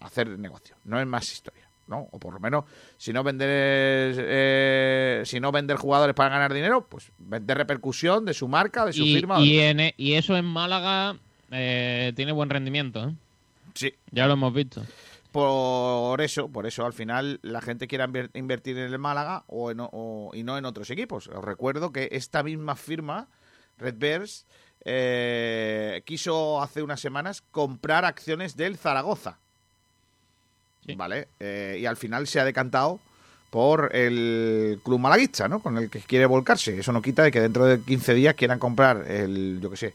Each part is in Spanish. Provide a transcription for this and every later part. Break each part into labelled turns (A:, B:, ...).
A: hacer negocio. No es más historia. ¿no? O por lo menos, si no vender eh, si no vender jugadores para ganar dinero, pues vender repercusión de su marca, de su firma.
B: Y, en, y eso en Málaga eh, tiene buen rendimiento, ¿eh?
A: Sí.
B: Ya lo hemos visto.
A: Por eso, por eso al final la gente quiere invertir en el Málaga o, y no en otros equipos. Os recuerdo que esta misma firma, Red Bears, eh, quiso hace unas semanas comprar acciones del Zaragoza. ¿Vale? Eh, y al final se ha decantado por el club malaguista, ¿no? Con el que quiere volcarse. Eso no quita de que dentro de 15 días quieran comprar el, yo qué sé,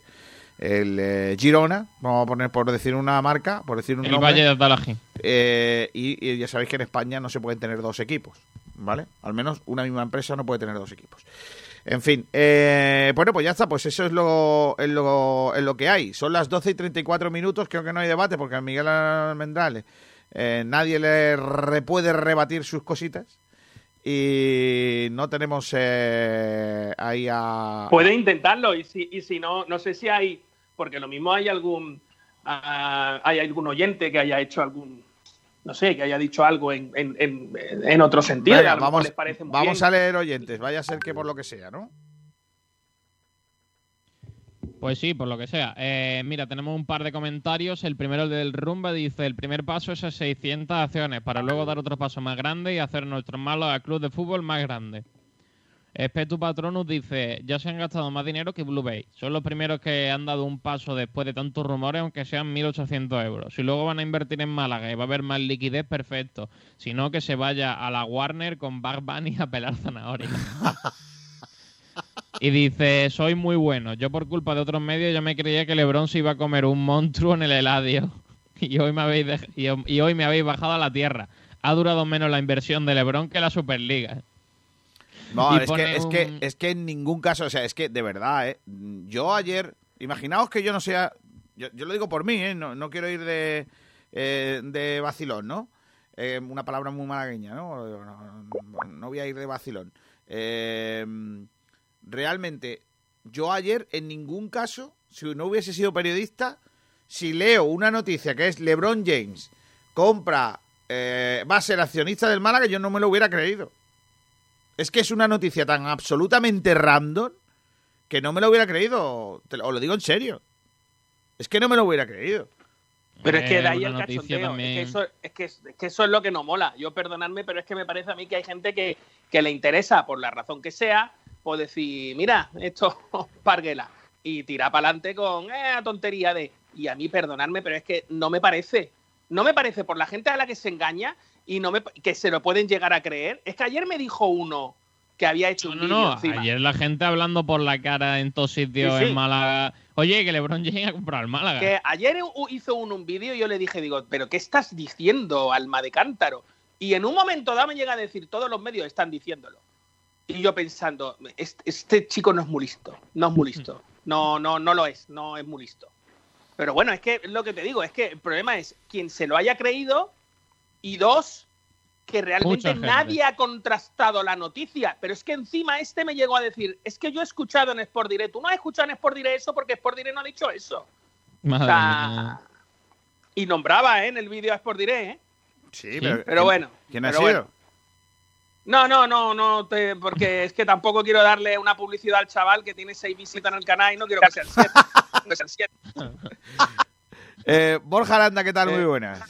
A: el eh, Girona, vamos a poner por decir una marca, por decir un
B: el Valle de.
A: Eh, y, ya sabéis que en España no se pueden tener dos equipos, ¿vale? Al menos una misma empresa no puede tener dos equipos. En fin, eh, bueno, pues ya está, pues eso es lo, es lo, es lo que hay. Son las 12 y 34 minutos, creo que no hay debate porque Miguel Almendrales nadie le puede rebatir sus cositas y no tenemos ahí a...
C: Puede intentarlo y si, y si no, no sé si hay porque lo mismo hay algún hay algún oyente que haya hecho algún no sé, que haya dicho algo en, en, otro sentido.
A: vamos, vamos a leer oyentes, vaya a ser que por lo que sea, ¿no?
B: Pues sí, por lo que sea. Eh, mira, tenemos un par de comentarios. El primero del Rumba dice, el primer paso es a 600 acciones para luego dar otro paso más grande y hacer nuestro malo al club de fútbol más grande. Espetu Patronus dice, ya se han gastado más dinero que Blue Bay. Son los primeros que han dado un paso después de tantos rumores, aunque sean 1.800 euros. Si luego van a invertir en Málaga y va a haber más liquidez, perfecto. Si no, que se vaya a la Warner con Bug Bunny a pelar zanahoria. y dice, soy muy bueno. Yo por culpa de otros medios ya me creía que Lebron se iba a comer un monstruo en el heladio. y, hoy me habéis y hoy me habéis bajado a la tierra. Ha durado menos la inversión de Lebron que la Superliga.
A: No, es que, es, que, es que en ningún caso, o sea, es que de verdad, ¿eh? Yo ayer, imaginaos que yo no sea, yo, lo digo por mí, ¿eh? No, quiero ir de, eh, de vacilón, ¿no? Eh, una palabra muy malagueña, ¿no? No, voy a ir de vacilón. Realmente, yo ayer en ningún caso, si no hubiese sido periodista, si leo una noticia que es LeBron James compra, va a ser accionista del Málaga, yo no me lo hubiera creído. Es que es una noticia tan absolutamente random que no me lo hubiera creído. Te lo, os lo digo en serio. Es que no me lo hubiera creído.
C: Pero es que de ahí el cachondeo. Es que, eso, es, que, eso es lo que no mola. Yo perdonadme, pero es que me parece a mí que hay gente que, le interesa, por la razón que sea, pues decir, mira, esto parguela. Y tira para adelante con eh, tontería de. Y a mí, perdonadme, pero es que no me parece. No me parece por la gente a la que se engaña y no me, que se lo pueden llegar a creer. Es que ayer me dijo uno que había hecho un no,
B: no, Ayer la gente hablando por la cara en todos sitios en Málaga. Oye, que LeBron llegue a comprar el Málaga.
C: Que ayer hizo uno un vídeo y yo le dije, digo, ¿pero qué estás diciendo, alma de cántaro? Y en un momento dado me llega a decir, todos los medios están diciéndolo. Y yo pensando, este, chico no es muy listo, no es muy listo. No, no, no lo es, no es muy listo. Pero bueno, es que lo que te digo, es que el problema es quien se lo haya creído y dos, que realmente nadie ha contrastado la noticia. Pero es que encima este me llegó a decir, es que yo he escuchado en Sport Direct, tú no has escuchado en Sport Direct eso porque Sport Direct no ha dicho eso. y nombraba ¿eh? en el vídeo a Sport Direct, ¿eh?
A: Sí, pero,
C: pero bueno.
A: ¿Quién ha sido?
C: No, no, no, no, porque es que tampoco quiero darle una publicidad al chaval que tiene seis visitas en el canal y no quiero que sean siete.
A: eh, Borja Aranda, ¿qué tal? Muy eh, buenas.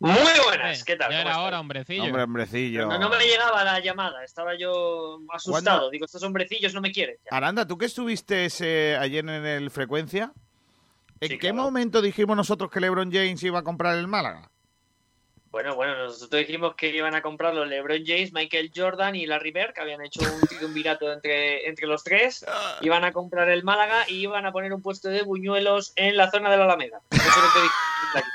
D: Muy buenas, ¿qué tal?
B: Ya era hora, hombrecillo.
A: Hombre, hombrecillo.
D: No, me llegaba la llamada, estaba yo asustado. Digo, estos hombrecillos no me quieren.
A: Aranda, ¿tú qué estuviste ayer en el Frecuencia? ¿En qué momento dijimos nosotros que LeBron James iba a comprar el Málaga?
D: Bueno, bueno, nosotros dijimos que iban a comprarlo LeBron James, Michael Jordan y Larry Bird, que habían hecho un, un virato entre, entre los tres. Iban a comprar el Málaga y iban a poner un puesto de buñuelos en la zona de la Alameda. Eso es lo que dije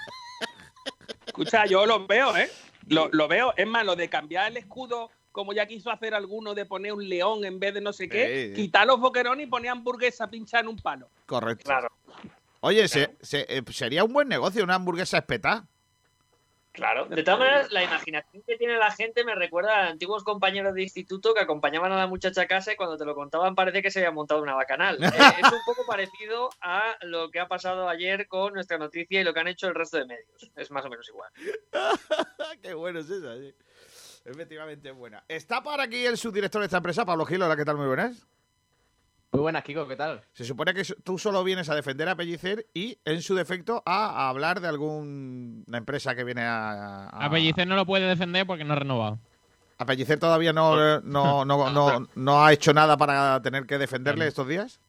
C: Escucha, yo lo veo, ¿eh? Lo, veo. Es más, lo de cambiar el escudo, como ya quiso hacer alguno, de poner un león en vez de no sé qué, quitar los boquerones y poner hamburguesa pinchada en un palo.
A: Correcto. Claro. Oye, eh, sería un buen negocio una hamburguesa espetada.
D: Claro, de todas maneras, la imaginación que tiene la gente me recuerda a antiguos compañeros de instituto que acompañaban a la muchacha a casa y cuando te lo contaban parece que se había montado una bacanal. Eh, es un poco parecido a lo que ha pasado ayer con nuestra noticia y lo que han hecho el resto de medios. Es más o menos igual.
A: Qué bueno es esa, sí. Efectivamente es buena. Está por aquí el subdirector de esta empresa, Pablo Gil. Hola, ¿qué tal? Muy buenas.
E: Muy buenas, Kiko, ¿qué tal?
A: Se supone que tú solo vienes a defender a Pellicer y, en su defecto, a, a hablar de alguna empresa que viene a...
B: A Pellicer no lo puede defender porque no ha renovado.
A: ¿A Pellicer todavía no, no, no, no, no ha hecho nada para tener que defenderle estos días?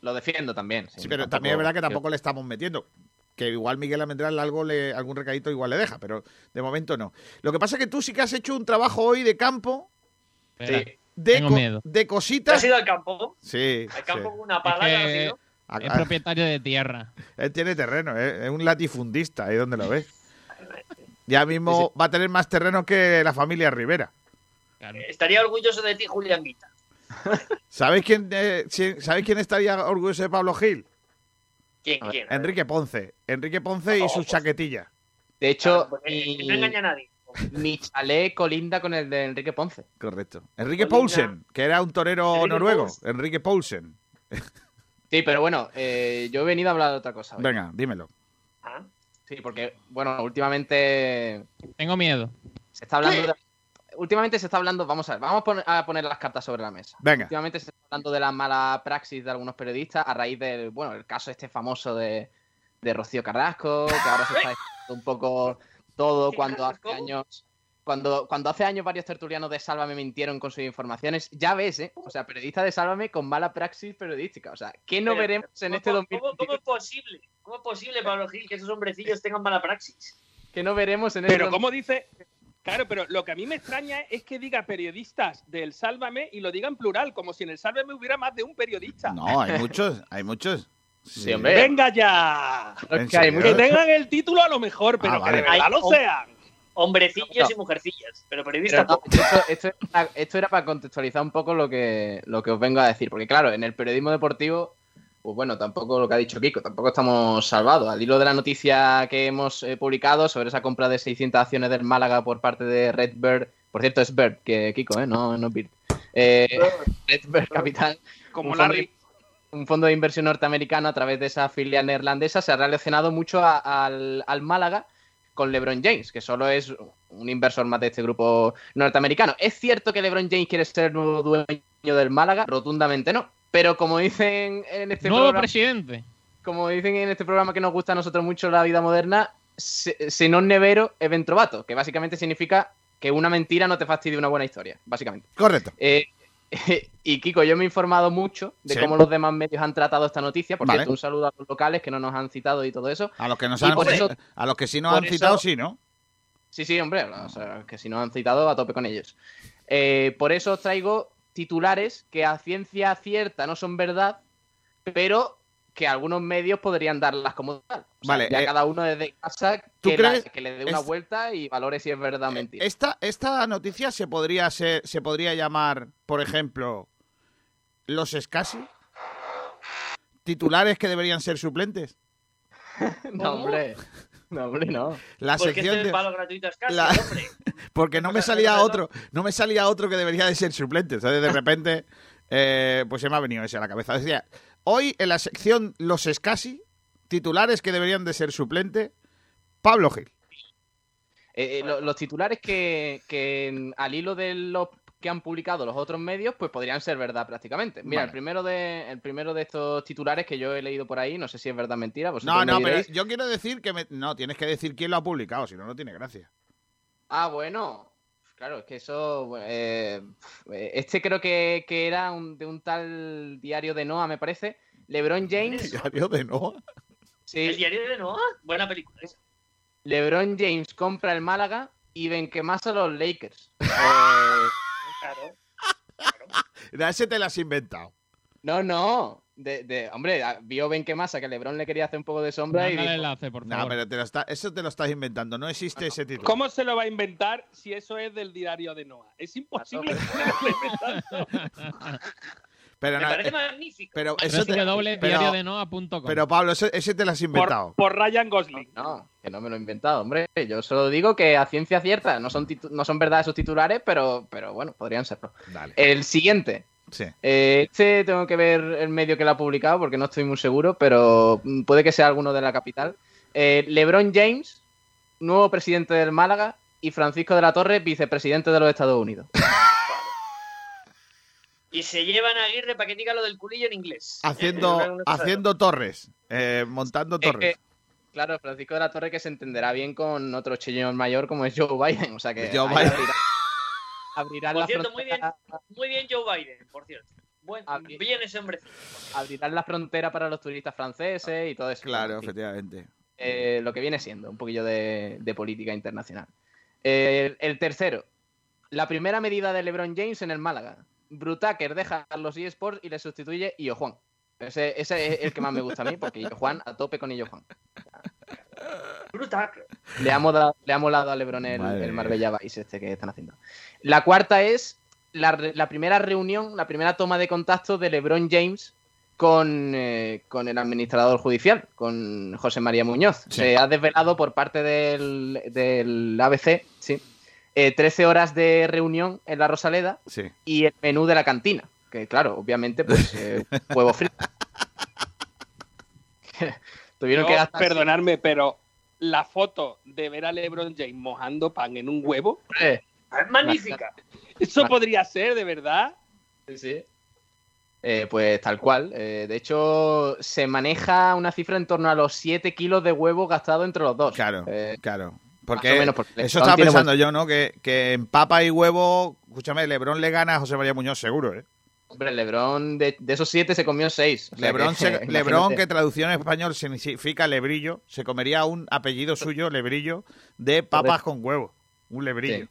E: Lo defiendo también.
A: Sí, pero también es verdad que tampoco le estamos metiendo. Que igual Miguel Almendral algo le, algún recadito igual le deja, pero de momento no. Lo que pasa es que tú sí que has hecho un trabajo hoy de campo
E: Sí.
A: De,
B: Tengo
A: co-
B: miedo.
A: de
D: ¿Has
A: cositas.
D: ido al campo?
A: Sí.
D: Al campo
A: sí.
D: con una pala
B: Es
D: ¿no has
B: que-
D: ido?
B: Es propietario de tierra.
A: Él tiene terreno, ¿eh? es un latifundista, ahí donde lo ves. Ya mismo va a tener más terreno que la familia Rivera.
B: Claro.
D: Estaría orgulloso de ti, Julián Guita.
A: ¿Sabéis quién, eh, ¿sabéis quién estaría orgulloso de Pablo Gil?
D: ¿Quién?
E: Ver,
D: ¿Quién?
A: Enrique Ponce. Enrique Ponce y
D: Oh,
A: sus
D: pues.
A: chaquetillas.
E: De hecho,
D: Claro, porque
E: mi,
D: no engaña a nadie.
E: Mi chalet colinda con el de Enrique Ponce.
A: Correcto. Enrique. Poulsen, que era un torero
D: Enrique
A: noruego.
D: Poulsen.
A: Enrique Poulsen.
E: Sí, pero bueno, eh, yo he venido a hablar de otra cosa. hoy.
A: Venga, dímelo.
D: Ah,
E: Sí, porque, bueno, últimamente
B: Tengo miedo.
E: se está hablando de... Últimamente se está hablando, vamos a ver, vamos a poner, a poner las cartas sobre la mesa.
A: Venga.
E: Últimamente se está hablando de la mala praxis de algunos periodistas a raíz del, bueno, el caso este famoso de, de Rocío Carrasco, que ahora se está diciendo un poco todo
D: ¿Qué
E: cuando hace
D: ¿Cómo?
E: años cuando, cuando hace años varios tertulianos de Sálvame mintieron con sus informaciones, ya ves, ¿eh? O sea, periodistas de Sálvame con mala praxis periodística. O sea, ¿qué no
D: pero,
E: veremos en
D: ¿cómo-
E: este
D: cómo-
E: 2021?
D: ¿Cómo es posible? ¿Cómo es posible, Pablo Gil, que esos hombrecillos tengan mala praxis?
E: ¿Qué no veremos en este
C: Pero
E: 2021?
C: como dice, claro, pero lo que a mí me extraña es que diga periodistas del Sálvame y lo diga en plural, como si en el Sálvame hubiera más de un periodista.
A: No, hay muchos, hay muchos.
E: Sí, hombre.
C: Venga ya.
E: Es
A: ¿En
E: que
C: tengan el título a lo mejor, pero
A: Ah, vale.
C: que de verdad lo sean.
D: Hombrecillos
E: No, no.
D: y mujercillas, pero
E: Pero
D: periodistas
E: no, esto, esto era, esto era para contextualizar un poco lo que, lo que os vengo a decir. Porque, claro, en el periodismo deportivo, pues bueno, tampoco lo que ha dicho Kiko, tampoco estamos salvados. Al hilo de la noticia que hemos eh, publicado sobre esa compra de 600 acciones del Málaga por parte de Redbird, por cierto, es Bird, que Kiko, ¿eh? No, no es Bird. Eh, Redbird Capital,
C: Como Larry.
E: Un fondo de inversión norteamericano a través de esa filial neerlandesa se ha relacionado mucho a- al, al Málaga con LeBron James, que solo es un inversor más de este grupo norteamericano. ¿Es cierto que LeBron James quiere ser el nuevo dueño del Málaga? Rotundamente no. Pero como dicen en este
B: Nuevo
E: programa,
B: presidente.
E: como dicen en este programa que nos gusta a nosotros mucho la vida moderna, se, se non nevero e ventrovato, que básicamente significa que una mentira no te fastidie una buena historia, básicamente.
A: Correcto.
E: Eh, y Kiko, yo me he informado mucho de
A: Sí.
E: cómo los demás medios han tratado esta noticia. Por
A: Vale.
E: cierto, un saludo a los locales que no nos han citado y todo eso.
A: A los que nos han,
E: eso-
A: a los que sí nos han
E: eso-
A: citado, sí, ¿no?
E: Sí, sí, hombre, o sea, que si nos han citado, a tope con ellos. Eh, por eso os traigo titulares que a ciencia cierta no son verdad, pero que algunos medios podrían darlas como tal. O sea,
A: Vale,
E: ya
A: eh,
E: cada uno desde casa
A: ¿tú
E: que, la- que le dé una
A: es-
E: vuelta y valore si es verdad o mentira.
A: Esta, esta noticia se podría ser, se podría llamar, por ejemplo, los Scassi. Titulares que deberían ser suplentes.
E: no, hombre. No, hombre, no.
A: La
D: Porque
A: sección
D: este
A: de,
D: es palo gratuito es casi,
A: La-
D: hombre.
A: porque no me salía otro, no me salía otro que debería de ser suplente. ¿sabes? De repente, eh, pues se me ha venido ese a la cabeza. Decía, hoy en la sección los Scassi, titulares que deberían de ser suplente, Pablo Gil.
E: Eh, eh, lo- los titulares que, al hilo de los que han publicado los otros medios, pues podrían ser verdad prácticamente. Mira,
A: Vale.
E: el primero de el primero de estos titulares que yo he leído por ahí, no sé si es verdad o mentira. vosotros
A: No,
E: me
A: no, pero yo quiero decir que me- no, tienes que decir quién lo ha publicado, si no, no tiene gracia.
E: Ah, bueno. Claro, es que eso. eh, este creo que, que era un- de un tal diario de Noah, me parece. LeBron James.
A: Diario de Noah.
D: El
E: Sí,
D: diario de Noah, buena película esa.
E: LeBron James compra el Málaga y ven que más a los Lakers. Eh,
D: Claro.
A: Ya ese te lo has inventado.
E: no, no. De, de- hombre, a- vio Ben que masa que LeBron le quería hacer un poco de sombra y
B: el
E: dijo,
B: enlace, por
A: No,
B: favor.
A: pero te lo está- eso te lo estás inventando. No existe ese título.
C: ¿Cómo se lo va a inventar si eso es del diario de Noah? Es imposible.
A: Pero,
D: Me
A: no,
D: parece
A: eh,
D: magnífico.
A: pero eso te-
B: www,
A: pero- Pablo, ese, ese te lo has inventado.
C: por Ryan Gosling.
E: No, que no me lo he inventado, hombre. Yo solo digo que a ciencia cierta no son, no son verdad esos titulares, pero, pero bueno, podrían serlo.
A: Dale.
E: El siguiente.
A: Sí.
E: Eh, este tengo que ver el medio que lo ha publicado porque no estoy muy seguro, pero mm, puede que sea alguno de la capital. Eh, LeBron James, nuevo presidente del Málaga, y Francisco de la Torre, vicepresidente de los Estados Unidos.
D: Y se llevan a Aguirre para que diga lo del culillo en inglés.
A: Haciendo, haciendo torres. eh, montando
E: Es
A: torres.
E: que, claro, Francisco de la Torre que se entenderá bien con otro señor mayor como es Joe Biden. O sea que
A: Joe
E: ahí
A: Biden.
E: Abrirá- abrirán
D: Por
E: la
D: cierto, muy bien,
E: frontera-
D: muy bien Joe Biden, por cierto. Buen,
E: bien.
D: ese hombre.
E: abrirán la frontera para los turistas franceses y todo eso.
A: Claro, efectivamente.
E: eh, lo que viene siendo un poquillo de, de política internacional. Eh, el, el tercero, la primera medida de LeBron James en el Málaga. Brutaker deja los eSports y le sustituye Illo Juan. Ese, ese es el que más me gusta a mí, porque Illo Juan, a tope con Illo Juan.
D: Brutal.
E: Le ha molado, le ha molado a LeBron el, el. Marbella Vice este que están haciendo. La cuarta es la, la primera reunión, la primera toma de contacto de LeBron James con, eh, con el administrador judicial, con José María Muñoz.
A: Sí.
E: Se ha desvelado por parte del, del ABC, sí, eh, 13 horas de reunión en la Rosaleda
A: Sí.
E: y el menú de la cantina. Que claro, obviamente, pues eh, huevo frito. Tuvieron
C: Yo,
E: que gastar
C: perdonadme, pero la foto de ver a LeBron James mojando pan en un huevo,
E: Eh,
D: Es magnífica.
C: eso podría ser, de verdad.
E: Sí, sí. Eh, pues tal cual. Eh, de hecho, se maneja una cifra en torno a los 7 kilos de huevo gastado entre los dos.
A: Claro,
E: Eh,
A: claro. Porque
E: menos, porque
A: eso estaba pensando yo, ¿no? Que, que en papa y huevo, escúchame, Lebron le gana a José María Muñoz seguro, ¿eh?
E: Hombre, Lebron de, de esos 7 se comió 6.
A: Lebron, se- Lebron, que traducción en español significa lebrillo, se comería un apellido suyo, lebrillo, de papas con huevo. Un lebrillo.
E: Sí.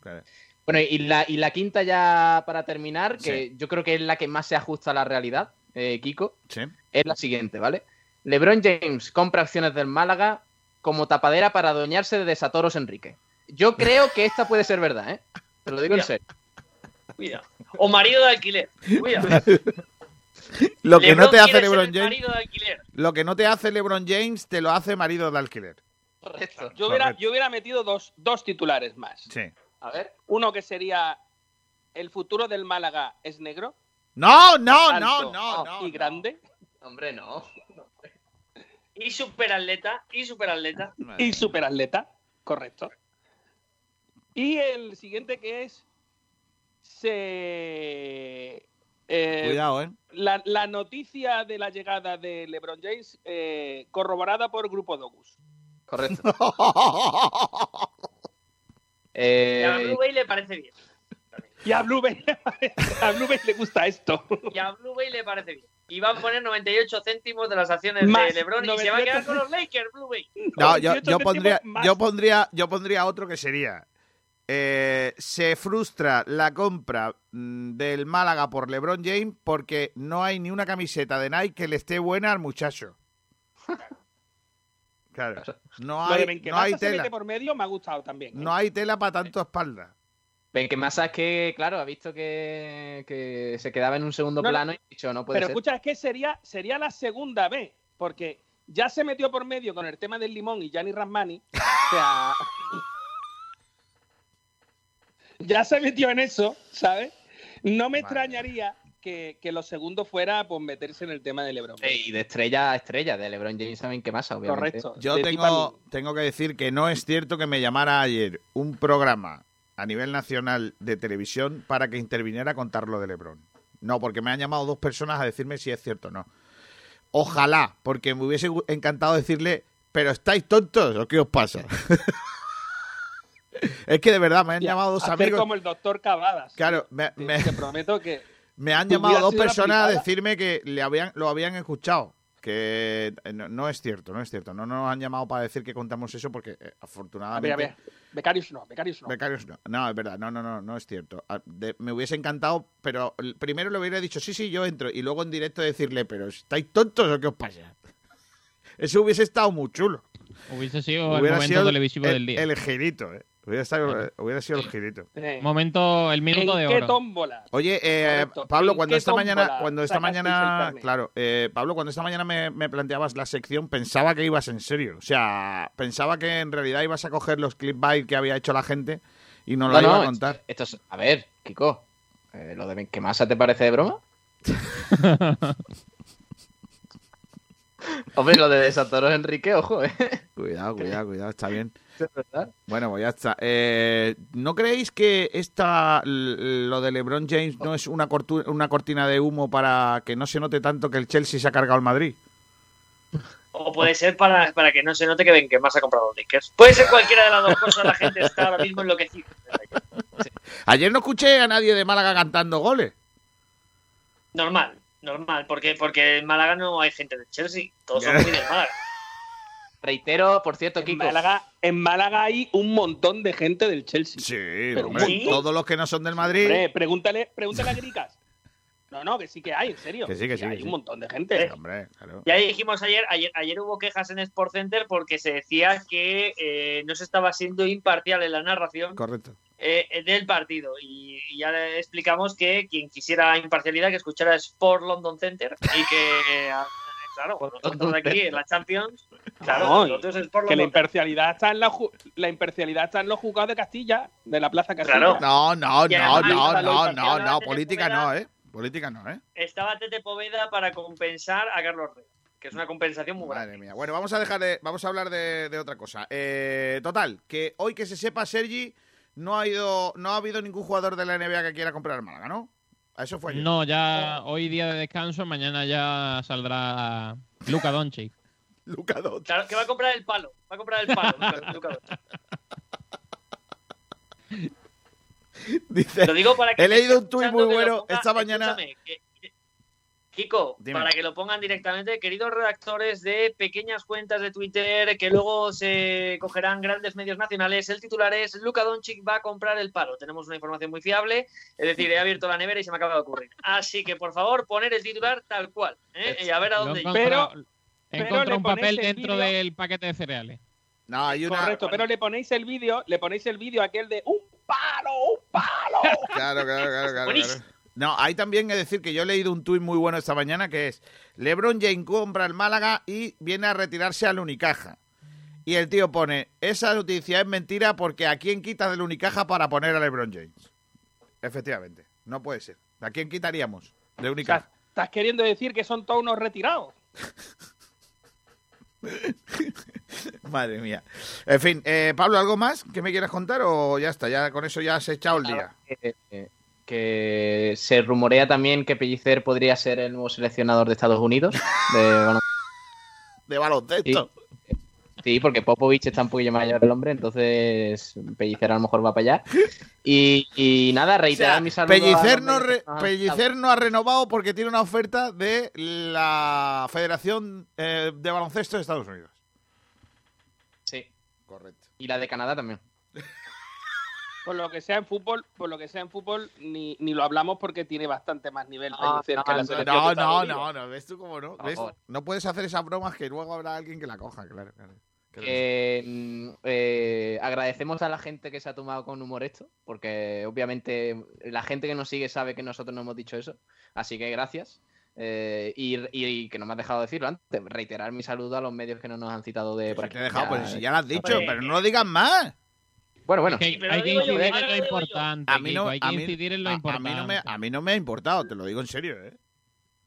A: Claro.
E: Bueno, y la, y la quinta ya para terminar, que yo creo que es la que más se ajusta a la realidad, eh, Kiko,
A: Sí.
E: es la siguiente, ¿vale? LeBron James compra acciones del Málaga como tapadera para adueñarse de Desatoros Enrique. Yo creo que esta puede ser verdad, ¿eh? Te lo digo en serio.
D: Cuidado. O marido de alquiler. Cuidado.
A: Lo que no te hace LeBron James,
D: Marido de alquiler.
A: lo que no te hace LeBron James, te lo hace marido de alquiler.
E: Correcto.
C: Yo hubiera,
A: Correcto.
C: yo hubiera metido dos, dos titulares más.
A: Sí.
E: A ver.
C: Uno que sería el futuro del Málaga es negro,
A: No, no,
C: alto
A: no, no, no.
C: y grande,
E: Hombre, no.
D: Y superatleta. Y superatleta.
A: no.
C: y superatleta, correcto. Y el siguiente que es se eh,
A: Cuidado, ¿eh?
C: la, la noticia de la llegada de LeBron James eh, corroborada por Grupo Dogus.
E: Correcto.
D: Y a
E: Eh,
D: Blue Bay le parece bien.
C: Y a Blue Bay, a Blue Bay le gusta esto.
D: Y a Blue Bay le parece bien. Y va a poner 98 céntimos de las acciones
C: Más
D: de LeBron y se va a
C: 98
D: quedar con los Lakers, Blue Bay.
A: No, yo,
C: 98
A: yo pondría,
C: más.
A: yo pondría, yo pondría otro que sería. Eh, se frustra la compra mm, del Málaga por LeBron James porque no hay ni una camiseta de Nike que le esté buena al muchacho. Claro, no hay, no tela,
C: mete por medio me ha gustado también. ¿eh?
A: no hay tela para tanto espalda.
E: Benquemasa es que, claro, ha visto que, que se quedaba en un segundo
C: No, no.
E: plano y ha dicho, no puede
C: Pero
E: ser.
C: escucha, es que sería, sería la segunda vez, porque ya se metió por medio con el tema del limón y Gianni Rasmani. O sea. ya se metió en eso, ¿sabes? No me
A: Madre
C: extrañaría que, que lo segundo fuera pues, meterse en el tema de LeBron.
E: Y de estrella a estrella, de LeBron James a Benquemasa, obviamente.
C: Correcto.
A: Yo tengo, tengo que decir que no es cierto que me llamara ayer un programa a nivel nacional de televisión para que interviniera a contar lo de Lebron. No, porque me han llamado dos personas a decirme si es cierto o no. Ojalá, porque me hubiese encantado decirle, pero estáis tontos o qué os pasa. es que de verdad me han
C: Tía,
A: llamado dos
C: hacer
A: amigos.
C: como el doctor Cavadas.
A: Claro, me,
C: Te,
A: me-
C: te prometo que.
A: me han llamado dos personas a decirme que le habían, lo habían escuchado. Que eh, no, no es cierto, no es cierto. No nos han llamado para decir que contamos eso porque eh,
C: A ver,
A: afortunadamente...
C: a ver. Becarios no, becarios no.
A: Becarios no. No, es verdad, no, no, no, no es cierto. Ah, de- me hubiese encantado, pero primero le hubiera dicho, sí, sí, yo entro, y luego en directo decirle, pero ¿estáis tontos o qué os pasa? Eso hubiese estado muy chulo.
B: Hubiese sido el
A: Hubiera
B: momento
A: sido el-
B: televisivo
A: el,
B: del día.
A: el girito, ¿eh? Hubiera, estado- hubiera sido el girito.
C: Eh,
B: Momento, el minuto
C: ¿En
B: de
C: qué
B: oro.
C: tómbola?
A: Oye, eh. Pablo,
C: ¿En
A: cuando
C: qué
A: esta mañana, cuando esta mañana, claro, eh, Pablo, cuando esta mañana me, me planteabas la sección, pensaba que ibas en serio. O sea, pensaba que en realidad ibas a coger los clickbait que había hecho la gente y nos lo
E: No,
A: iba
E: no,
A: a contar.
E: Esto es, a ver, Kiko, eh, ¿lo de que masa te parece de broma? Hombre, lo de Satoru Enrique, ojo, ¿eh?
A: Cuidado, cuidado, cuidado, está bien.
E: Verdad.
A: Bueno, pues ya está. Eh, ¿No creéis que esta, lo de LeBron James no es una, cortu- una cortina de humo para que no se note tanto que el Chelsea se ha cargado al Madrid?
D: O puede ser para, para que no se note que ven que más ha comprado los Lakers. Puede ser cualquiera de las dos cosas, la gente está ahora mismo enloquecida.
A: Ayer no escuché a nadie de Málaga cantando goles.
D: Normal, normal, porque, porque en Málaga no hay gente del Chelsea, todos son muy del Málaga.
E: Reitero, por cierto,
C: En
E: Kiko.
C: Málaga, en Málaga hay un montón de gente del Chelsea.
A: Sí,
C: Pero
A: hombre,
D: ¿sí?
A: todos los que no son del Madrid.
C: Hombre, pregúntale, pregúntale a Gricas. No, no, que sí que hay, en serio.
A: Que sí, que sí,
C: hay un montón de gente.
A: Hombre, claro.
D: Ya dijimos ayer, ayer, ayer hubo quejas en Sport Center porque se decía que eh, no se estaba siendo imparcial en la narración
A: Correcto.
D: eh, del partido. Y, y ya le explicamos que quien quisiera imparcialidad que escuchara Sport London Center y que, claro, nosotros aquí en la Champions, claro,
C: No,
D: nosotros en Sport
C: Que la imparcialidad está en la, ju- la imparcialidad está en los juzgados de Castilla, de la Plaza Castilla.
D: Claro.
A: No, no, no, no, no, no, no. Política no, ¿eh? Política no, ¿eh?
D: estaba Tete Poveda para compensar a Carlos Rey, que es una compensación muy grande.
A: Madre mía. Bueno, vamos a dejar de, vamos a hablar de, de otra cosa. Eh, total, que hoy que se sepa, Sergi, no ha ido, no ha habido ningún jugador de la NBA que quiera comprar Málaga, ¿no? A eso fue ayer.
B: No, ya hoy día de descanso, mañana ya saldrá Luca Doncic.
A: Luca Doncic.
D: Claro, que va a comprar el palo, va a comprar el palo. Luca- Luca Doncic.
A: Dice,
D: Lo digo para que
A: He leído un tuit muy bueno esta mañana.
D: que- Kiko,
A: Dime.
D: para que lo pongan directamente, queridos redactores de pequeñas cuentas de Twitter que luego se cogerán grandes medios nacionales, el titular es Luka Doncic va a comprar el palo. Tenemos una información muy fiable, es decir, he abierto la nevera y se me acaba de ocurrir. Así que, por favor, poner el titular tal cual, ¿eh? y a ver a dónde llega.
C: Pero- le
B: un papel dentro del paquete de cereales.
A: No, hay una.
C: Correcto, pero le ponéis el vídeo, le ponéis el vídeo aquel de un palo, un palo.
A: Claro, claro, claro, claro. No, hay también que decir que yo he leído un tuit muy bueno esta mañana que es LeBron James compra el Málaga y viene a retirarse al Unicaja. Y el tío pone, esa noticia es mentira porque ¿a quién quitas del Unicaja para poner a LeBron James? Efectivamente, no puede ser. ¿A quién quitaríamos de
C: O sea,
A: Unicaja?
C: estás queriendo decir que son todos unos retirados.
A: Madre mía. En fin, eh, Pablo, ¿algo más que me quieras contar o ya está? Ya con eso ya has echado el día.
E: Que, eh, que se rumorea también que Pellicer podría ser el nuevo seleccionador de Estados Unidos. de balon-
A: De baloncesto.
E: Sí, porque Popovich está un poquillo mayor el hombre, entonces Pellicer a lo mejor va para allá. Y, y nada,
A: O
E: reiterar
A: sea,
E: mi saludo.
A: Pellicer no, re- Pellicer no ha renovado porque tiene una oferta de la Federación eh, de Baloncesto de Estados Unidos.
E: Sí,
A: Correcto.
E: y la de Canadá también.
C: Por lo que sea en fútbol, por lo que sea en fútbol, ni, ni lo hablamos porque tiene bastante más nivel
E: No,
C: Pellicer
E: no,
C: que la
E: no,
C: selección
A: No, no, no, no, ¿ves tú cómo no?
E: No,
A: ¿Ves?
E: joder.
A: No puedes hacer esas bromas que luego habrá alguien que la coja, claro. claro.
E: Que, mm, eh, agradecemos a la gente que se ha tomado con humor esto, porque obviamente la gente que nos sigue sabe que nosotros no hemos dicho eso, así que gracias. Eh, y, y que no me has dejado decirlo antes, reiterar mi saludo a los medios que no nos han citado de por aquí.
A: te he dejado,
E: Ya-
A: pues si ya lo has dicho, pero no lo digas más.
E: Bueno, bueno,
B: hay que incidir en
D: lo
B: importante.
A: A mí no,
B: hay que incidir en lo
A: a
B: importante.
A: mí no me, a mí no me ha importado, te lo digo en serio, ¿eh?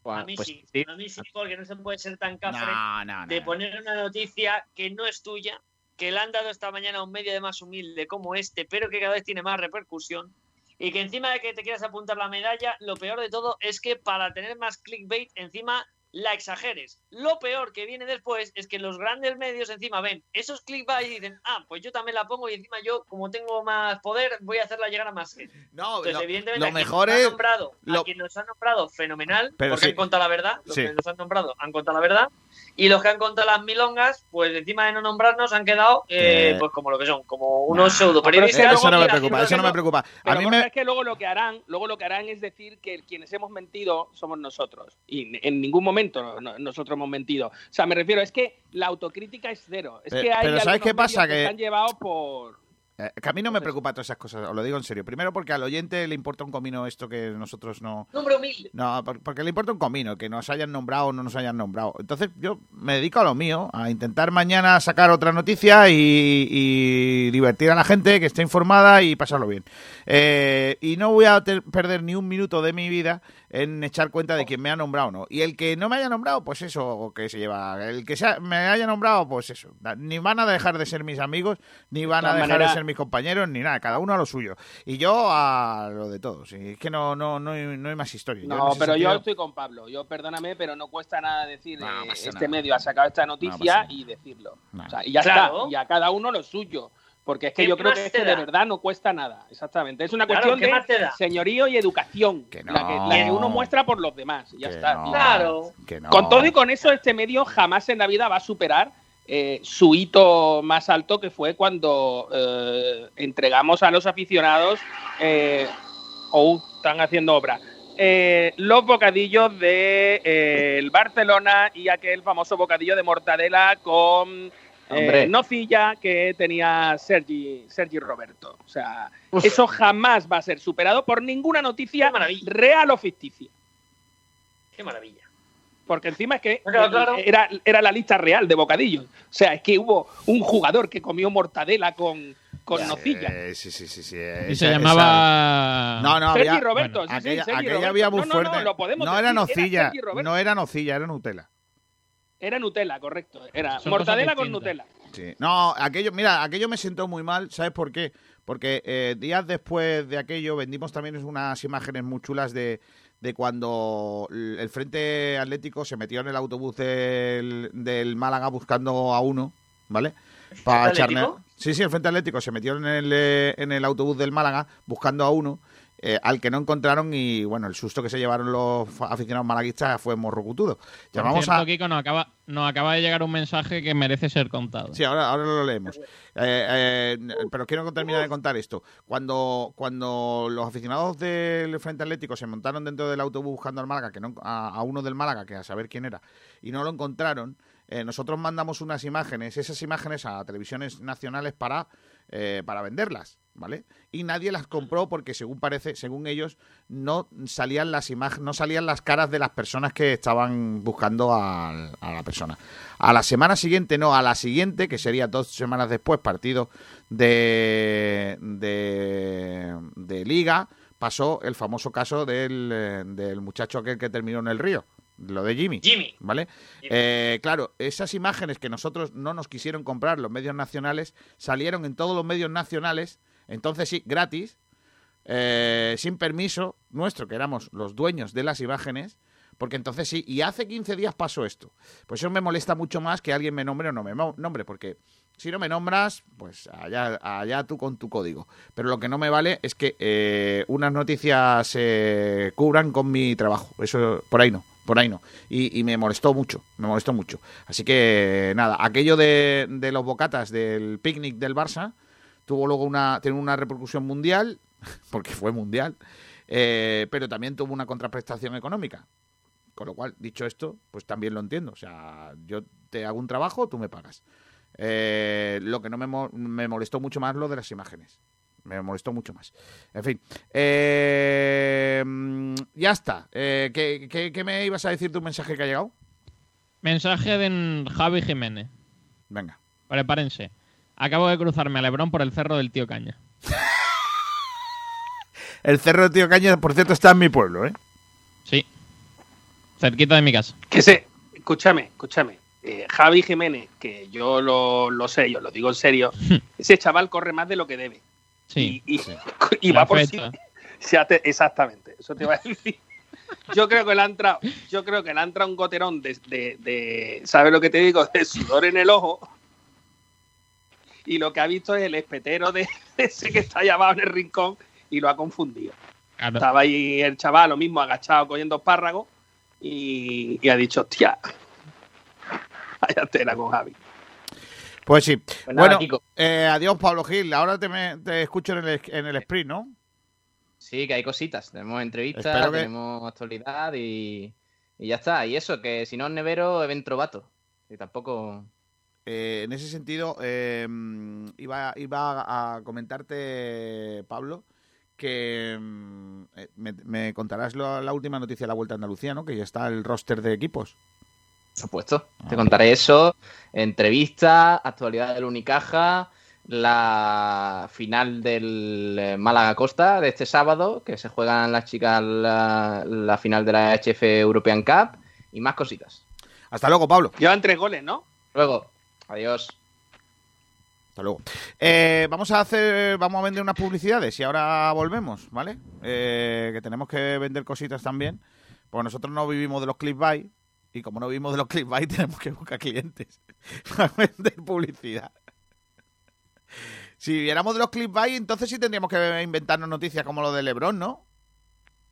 D: A mí
E: pues
D: sí,
E: sí.
D: a mí sí, porque no se puede ser tan cafre
A: No, no, no.
D: de poner una noticia que no es tuya, que le han dado esta mañana a un medio de más humilde como este, pero que cada vez tiene más repercusión. Y que encima de que te quieras apuntar la medalla, lo peor de todo es que para tener más clickbait, encima la exageres. Lo peor que viene después es que los grandes medios encima ven esos clickbait y dicen, ah, pues yo también la pongo y encima yo, como tengo más poder, voy a hacerla llegar a más gente.
A: No,
D: Entonces,
A: lo,
D: evidentemente,
A: lo mejor es.
D: nombrado,
A: lo-
D: a quien nos ha nombrado fenomenal,
A: Pero
D: porque
A: sí.
D: han contado la verdad, los
A: Sí.
D: que nos han nombrado han contado la verdad, y los que han contado las milongas, pues encima de no nombrarnos han quedado eh,
A: Eh.
D: pues como lo que son, como unos pseudo
C: pero que
D: periodistas.
A: Eso no me preocupa,
C: pero
A: eso no
C: que
A: me preocupa. A
C: Pero
A: mí me.
C: es que luego lo que harán, luego lo que harán es decir que quienes hemos mentido somos nosotros. Y en ningún momento momento no- nosotros hemos mentido. O sea, me refiero, es que la autocrítica es cero. Es
A: Pe-
C: que hay
A: pero ¿sabes
C: algunos
A: qué pasa?
C: medios
A: Que-
C: están llevados por...
A: Eh, que a mí no me preocupa todas esas cosas, os lo digo en serio. Primero porque al oyente le importa un comino esto que nosotros no...
D: Nombre humilde.
A: No, por- porque le importa un comino, que nos hayan nombrado o no nos hayan nombrado. Entonces yo me dedico a lo mío, a intentar mañana sacar otra noticia y, y divertir a la gente que esté informada y pasarlo bien. Eh, y no voy a perder ni un minuto de mi vida en echar cuenta de quién me ha nombrado o no. Y el que no me haya nombrado, pues eso que se lleva. El que sea- me haya nombrado, pues eso. Ni van a dejar de ser mis amigos, ni van a dejar de ser mis compañeros, ni nada. Cada uno a lo suyo. Y yo a lo de todos. Y es que no, no, no, hay, no hay más historia.
C: No, pero yo estoy con Pablo. Yo perdóname, pero no cuesta nada decir
A: No,
C: eh, este
A: nada.
C: medio ha sacado esta noticia y decirlo.
A: No.
C: O sea, y ya
D: Claro.
C: está. Y a cada uno lo suyo. Porque es que
D: ¿Qué
C: yo creo que es
D: te
C: que de
D: da?
C: verdad no cuesta nada. Exactamente. Es una
D: Claro,
C: cuestión
D: ¿qué
C: de señorío y educación.
A: Que
C: la, que,
A: no.
C: la que uno muestra por los demás. y Ya
A: Que
C: está.
A: no.
D: Claro.
A: que no.
C: Con todo y con eso, este medio jamás en la vida va a superar eh, su hito más alto, que fue cuando eh, entregamos a los aficionados. Eh, oh, están haciendo obra. eh, los bocadillos de eh, el Barcelona y aquel famoso bocadillo de mortadela con eh, que tenía Sergi, Sergi Roberto. O sea,
E: Uf.
C: eso jamás va a ser superado por ninguna noticia real o ficticia.
D: Qué maravilla.
C: Porque encima es que
D: Claro, claro.
C: Era, era la lista real de bocadillos. O sea, es que hubo un jugador que comió mortadela con, con nocilla.
A: Eh, sí, sí, sí. sí
B: Y
A: esa-
B: se
A: esa-
B: llamaba.
A: No, no,
C: Sergi
A: había...
C: Roberto,
B: bueno,
C: sí, sí, Sergi
A: aquella
C: Roberto.
A: había muy
C: no, no,
A: fuerte.
C: no, lo podemos
A: no era nocilla, no era nocilla, era Nutella.
C: Era Nutella, correcto. Era
B: Son
C: mortadela con. Nutella.
A: Sí. No, aquello, mira, aquello me sentó muy mal, ¿sabes por qué? Porque eh, días después de aquello vendimos también unas imágenes muy chulas de, de cuando el Frente Atlético se metió en el autobús del, del Málaga buscando a uno, ¿vale? Para
D: ¿Frente
A: echarle...
D: Atlético?
A: Sí, sí, el Frente Atlético se metió en el, eh, en el autobús del Málaga buscando a uno. Eh, al que no encontraron y bueno, el susto que se llevaron los aficionados malaguistas fue morrocutudo. Llamamos
B: cierto,
A: a...
B: Kiko, nos acaba, nos acaba de llegar un mensaje que merece ser contado.
A: Sí, ahora, ahora lo leemos. Eh, eh, pero quiero terminar de contar esto. Cuando, cuando los aficionados del Frente Atlético se montaron dentro del autobús buscando al Málaga, que no, a, a uno del Málaga, que a saber quién era, y no lo encontraron, eh, nosotros mandamos unas imágenes, esas imágenes a televisiones nacionales para, eh, para venderlas, ¿vale? Y nadie las compró porque según parece, según ellos, no salían las imágenes, no salían las caras de las personas que estaban buscando al- a, la persona. A la semana siguiente, no, a la siguiente, que sería dos semanas después, partido de, de, de Liga, pasó el famoso caso del, eh, del muchacho aquel que terminó en el río, lo de Jimmy.
D: Jimmy.
A: ¿Vale?
D: Jimmy.
A: Eh, claro, esas imágenes que nosotros no nos quisieron comprar los medios nacionales salieron en todos los medios nacionales, entonces sí, gratis, eh, sin permiso nuestro, que éramos los dueños de las imágenes, porque entonces sí, y hace 15 días pasó esto. Pues eso me molesta mucho más que alguien me nombre o no me nombre, porque si no me nombras, pues allá, allá tú con tu código. Pero lo que no me vale es que eh, unas noticias se cubran con mi trabajo. Eso, por ahí no, por ahí no. Y, y me molestó mucho, me molestó mucho. Así que nada, aquello de, de los bocatas del picnic del Barça tuvo luego una, tiene una repercusión mundial, porque fue mundial, eh, pero también tuvo una contraprestación económica. Con lo cual, dicho esto, pues también lo entiendo. O sea, yo te hago un trabajo, tú me pagas. Eh, lo que no me, mo- me molestó mucho más lo de las imágenes. Me molestó mucho más. En fin. eh, mm, ya está. Eh, ¿qué, qué, qué me ibas a decir tu mensaje que ha llegado?
B: Mensaje de Javi Jiménez.
A: Venga.
B: Prepárense. Acabo de cruzarme a Lebrón por el cerro del Tío Caña.
A: El cerro de Tío Caña, por cierto, está en mi pueblo, ¿eh?
B: Sí. Cerquita de mi casa.
C: Que se, escúchame, escúchame. Eh, Javi Jiménez, que yo lo, lo sé, yo lo digo en serio, ese chaval corre más de lo que debe.
B: Sí.
C: Y, y- y
B: La
C: va por sí. exactamente, eso te iba a decir. Yo creo que le ha entrado, yo creo que le ha entrado un goterón de, de, de- ¿sabes lo que te digo? De sudor en el ojo. Y lo que ha visto es el espetero de ese que está llamado en el rincón y lo ha confundido.
B: Claro.
C: Estaba ahí el chaval, lo mismo, agachado cogiendo espárragos y, y ha dicho, hostia, vaya tela con Javi.
A: Pues sí.
E: Pues nada,
A: bueno, eh, adiós, Pablo Gil. Ahora te, me- te escucho en el, en el sprint, ¿no?
E: Sí, que hay cositas. Tenemos entrevistas,
A: que-
E: tenemos actualidad y, Y ya está. Y eso, que si no es nevero, evento vato. Y tampoco.
A: Eh, en ese sentido, eh, iba, iba a comentarte, Pablo, que mm, eh, me, me contarás lo- la última noticia de la Vuelta a Andalucía, ¿no? Que ya está el roster de equipos.
E: Por supuesto. Te contaré eso. Entrevista, actualidad del Unicaja, la final del eh, Málaga Costa de este sábado, que se juegan las chicas la, la final de la HF European Cup y más cositas.
A: Hasta luego, Pablo.
C: Llevan tres goles, ¿no?
E: Luego, adiós.
A: Hasta luego. Eh, vamos a hacer, vamos a vender unas publicidades y ahora volvemos, ¿vale? Eh, que tenemos que vender cositas también. Porque nosotros no vivimos de los clickbait y como no vivimos de los clickbait tenemos que buscar clientes para vender publicidad. Si viviéramos de los clickbait, entonces sí tendríamos que inventarnos noticias como lo de LeBron, ¿no?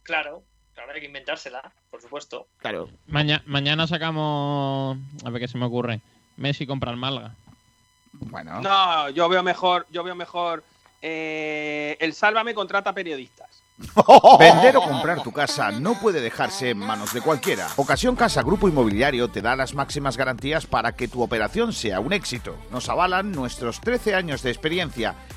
D: Claro, claro, hay que inventársela, por supuesto.
A: Claro.
B: Maña- mañana sacamos. A ver qué se me ocurre. Messi compra el Málaga.
A: Bueno.
C: No, yo veo mejor, yo veo mejor. eh, el Sálvame contrata periodistas.
A: Vender o comprar tu casa no puede dejarse en manos de cualquiera. Ocasión Casa Grupo Inmobiliario te da las máximas garantías para que tu operación sea un éxito. Nos avalan nuestros 13 años de experiencia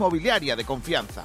A: inmobiliaria de confianza.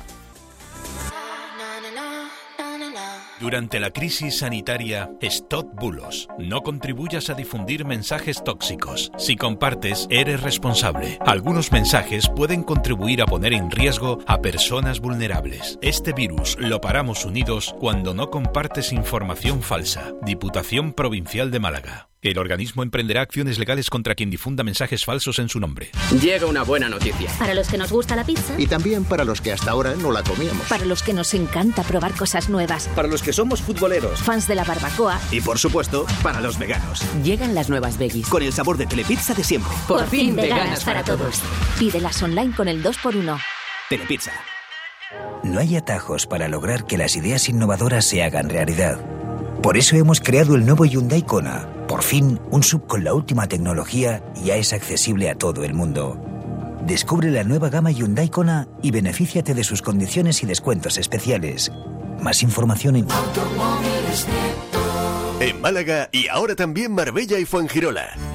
F: Durante la crisis sanitaria, stop bulos. No contribuyas a difundir mensajes tóxicos. Si compartes, eres responsable. Algunos mensajes pueden contribuir a poner en riesgo a personas vulnerables. Este virus lo paramos unidos cuando no compartes información falsa. Diputación Provincial de Málaga. El organismo emprenderá acciones legales contra quien difunda mensajes falsos en su nombre.
G: Llega una buena noticia.
H: Para los que nos gusta la pizza,
I: Y también para los que hasta ahora no la comíamos.
H: para los que nos encanta probar cosas nuevas,
I: Para los que somos futboleros.
H: fans de la barbacoa,
I: Y por supuesto, para los veganos.
G: Llegan las nuevas veggies.
I: Con el sabor de Telepizza de siempre.
H: por, fin veganas para todos. Pídelas online con el 2x1.
I: Telepizza.
J: No hay atajos para lograr que las ideas innovadoras se hagan realidad. Por eso hemos creado el nuevo Hyundai Kona. Por fin, un sub con la última tecnología ya es accesible a todo el mundo. Descubre la nueva gama Hyundai Kona y benefíciate de sus condiciones y descuentos especiales. Más información en
K: En Málaga y ahora también Marbella y Fuengirola.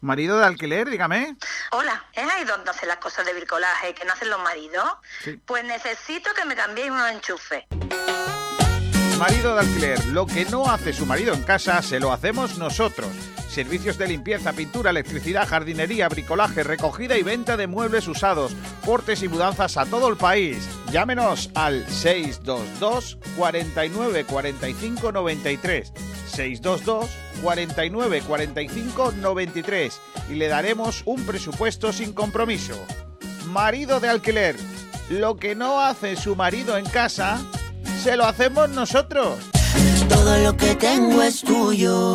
A: Marido de alquiler, dígame.
L: Hola, ¿es ahí donde hacen las cosas de bricolaje que no hacen los maridos? Pues necesito que me cambiéis unos enchufes.
A: Marido de alquiler, lo que no hace su marido en casa, se lo hacemos nosotros. Servicios de limpieza, pintura, electricidad, jardinería, bricolaje, recogida y venta de muebles usados, portes y mudanzas a todo el país. Llámenos al 622 49 45 93. 622 49 45 93 y le daremos un presupuesto sin compromiso. Marido de alquiler, lo que no hace su marido en casa, se lo hacemos nosotros.
M: Todo lo que tengo es tuyo.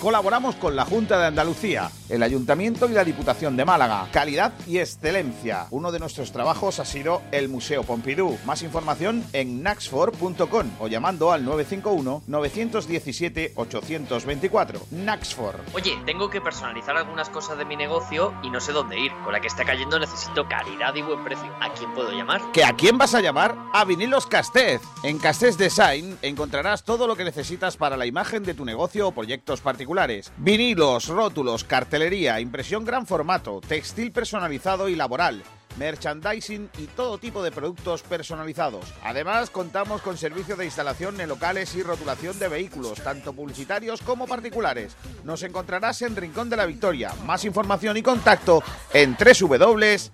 A: Colaboramos con la Junta de Andalucía, el Ayuntamiento y la Diputación de Málaga. Calidad y excelencia. Uno de nuestros trabajos ha sido el Museo Pompidou. Más información en naxfor.com o llamando al 951-917-824. Naxfor.
D: Oye, tengo que personalizar algunas cosas de mi negocio y no sé dónde ir. Con la que está cayendo necesito calidad y buen precio. ¿A quién puedo llamar?
A: ¿Que a quién vas a llamar? A Vinilos Castez. En Castez Design encontrarás todo lo que necesitas para la imagen de tu negocio o proyectos particulares. Vinilos, rótulos, cartelería impresión gran formato, textil personalizado y laboral merchandising y todo tipo de productos personalizados. Además, contamos con servicio de instalación en locales y rotulación de vehículos, tanto publicitarios como particulares. Nos encontrarás en Rincón de la Victoria. Más información y contacto en www.castez.es.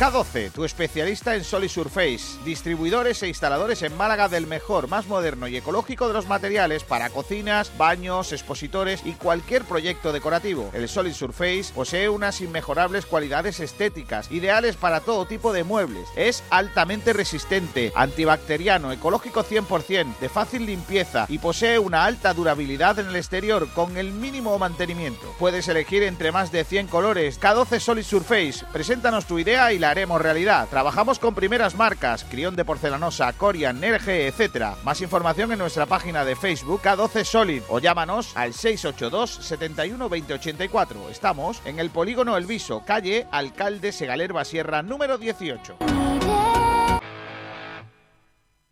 A: K12, tu especialista en Solid Surface, distribuidores e instaladores en Málaga del mejor, más moderno y ecológico de los materiales para cocinas, baños, expositores y cualquier proyecto decorativo. El Solid Surface posee unas inmejorables cualidades estéticas, ideales para todo tipo de muebles. Es altamente resistente, antibacteriano, ecológico 100%, de fácil limpieza y posee una alta durabilidad en el exterior con el mínimo mantenimiento. Puedes elegir entre más de 100 colores. K12 Solid Surface, preséntanos tu idea y la haremos realidad. Trabajamos con primeras marcas, Crión de Porcelanosa, Corian, Nerge, etc. Más información en nuestra página de Facebook K12 Solid o llámanos al 682 71 2084. Estamos en el Polígono El Viso, calle Alcalde Segalerba Sierra, número 18.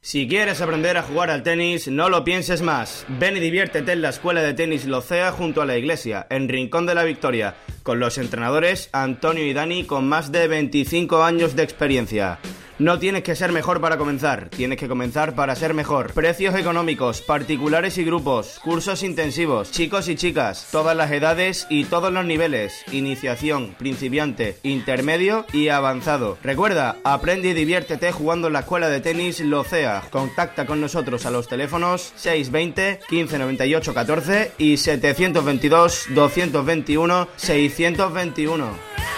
N: Si quieres aprender a jugar al tenis, no lo pienses más. Ven y diviértete en la Escuela de Tenis Locea junto a la iglesia, en Rincón de la Victoria, con los entrenadores Antonio y Dani con más de 25 años de experiencia. No tienes que ser mejor para comenzar, tienes que comenzar para ser mejor. Precios económicos, particulares y grupos, cursos intensivos, chicos y chicas, todas las edades y todos los niveles, iniciación, principiante, intermedio y avanzado. Recuerda, aprende y diviértete jugando en la escuela de tenis Locea. Contacta con nosotros a los teléfonos 620 1598 14 y 722 221 621.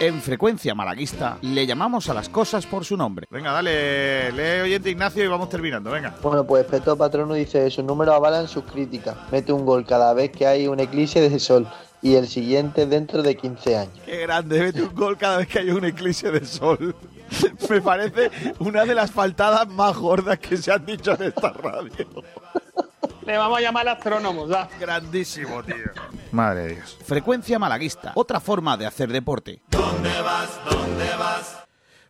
A: En frecuencia malaguista le llamamos a las cosas por su nombre. Venga, dale, lee oyente Ignacio y vamos terminando, venga.
O: Bueno, pues Peto Patrono dice, sus números avalan sus críticas. Mete un gol cada vez que hay un eclipse de sol y el siguiente dentro de 15 años.
A: Qué grande, mete un gol cada vez que hay un eclipse de sol. Me parece una de las faltadas más gordas que se han dicho en esta radio.
C: Le vamos a llamar astrónomos, ¿da?
A: Grandísimo, tío. Madre de Dios. Frecuencia malaguista, otra forma de hacer deporte.
P: ¿Dónde vas? ¿Dónde vas?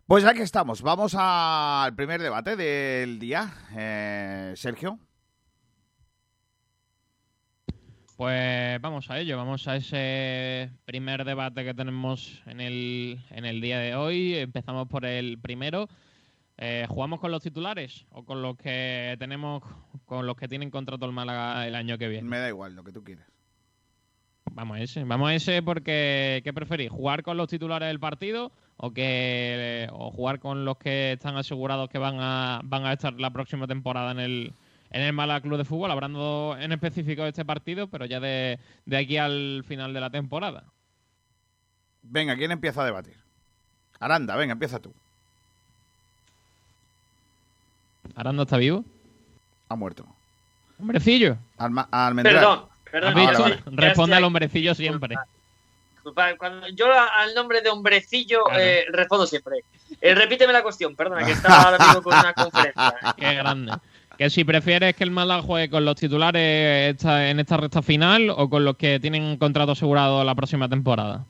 A: Pues aquí estamos, vamos al primer debate del día. Eh, Sergio.
B: Pues vamos a ello, vamos a ese primer debate que tenemos en el, en el día de hoy. Empezamos por el primero. Eh, ¿Jugamos con los titulares o con los que tenemos, con los que tienen contrato el Málaga el año que viene?
A: Me da igual, lo que tú quieras.
B: Vamos a ese, vamos a ese porque ¿qué preferís? ¿Jugar con los titulares del partido o que o jugar con los que están asegurados que van a van a estar la próxima temporada en el en el Málaga Club de Fútbol, hablando en específico de este partido, pero ya de, de aquí al final de la temporada?
A: Venga, ¿quién empieza a debatir? Aranda, venga, empieza tú.
B: ¿Aranda está vivo?
A: Ha muerto.
B: ¿Hombrecillo?
A: Alma, almendral.
D: Perdón, perdón.
B: Responde al hombrecillo siempre.
D: Disculpa, Cuando yo al nombre de hombrecillo eh, respondo siempre. Eh, repíteme la cuestión, perdona, que estaba ahora mismo con una conferencia.
B: Qué grande. Que si prefieres que el Málaga juegue con los titulares esta- en esta recta final o con los que tienen contrato asegurado la próxima temporada.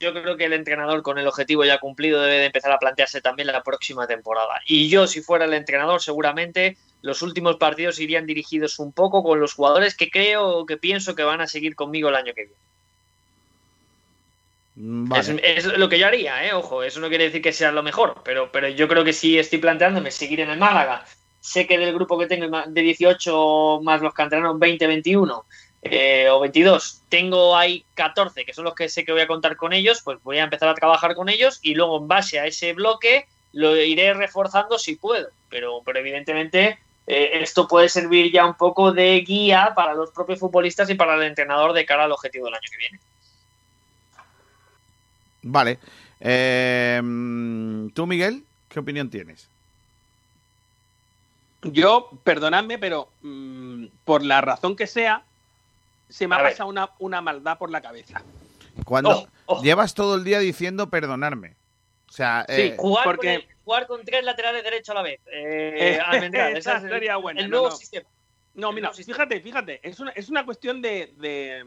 D: Yo creo que el entrenador con el objetivo ya cumplido debe de empezar a plantearse también la próxima temporada. Y yo, si fuera el entrenador, seguramente los últimos partidos irían dirigidos un poco con los jugadores que creo, que pienso que van a seguir conmigo el año que viene.
A: Mm, Vale.
D: Es, es lo que yo haría, ¿eh? Ojo, eso no quiere decir que sea lo mejor, pero, pero yo creo que sí estoy planteándome seguir en el Málaga. Sé que del grupo que tengo de 18 más los canteranos 20, 21 eh, o 22, tengo ahí 14, que son los que sé que voy a contar con ellos, pues voy a empezar a trabajar con ellos y luego en base a ese bloque lo iré reforzando si puedo. Pero, pero evidentemente eh, esto puede servir ya un poco de guía para los propios futbolistas y para el entrenador de cara al objetivo del año que viene.
A: Vale. Eh, mm, ¿Tú, Miguel, qué opinión tienes?
C: Yo, perdonadme, pero mm, por la razón que sea, se me
D: A
C: ha
D: ver.
C: pasado una, una maldad por la cabeza.
A: Cuando llevas todo el día diciendo perdonarme. O sea,
C: Sí,
A: eh,
D: Jugar,
C: Porque-
D: con el- jugar con tres laterales derechos a la vez. Eh,
C: Eh, esa
D: es el-
C: sería buena,
D: El
C: no,
D: nuevo
C: no.
D: sistema.
C: No, mira, fíjate, fíjate, es una, es una cuestión de... de,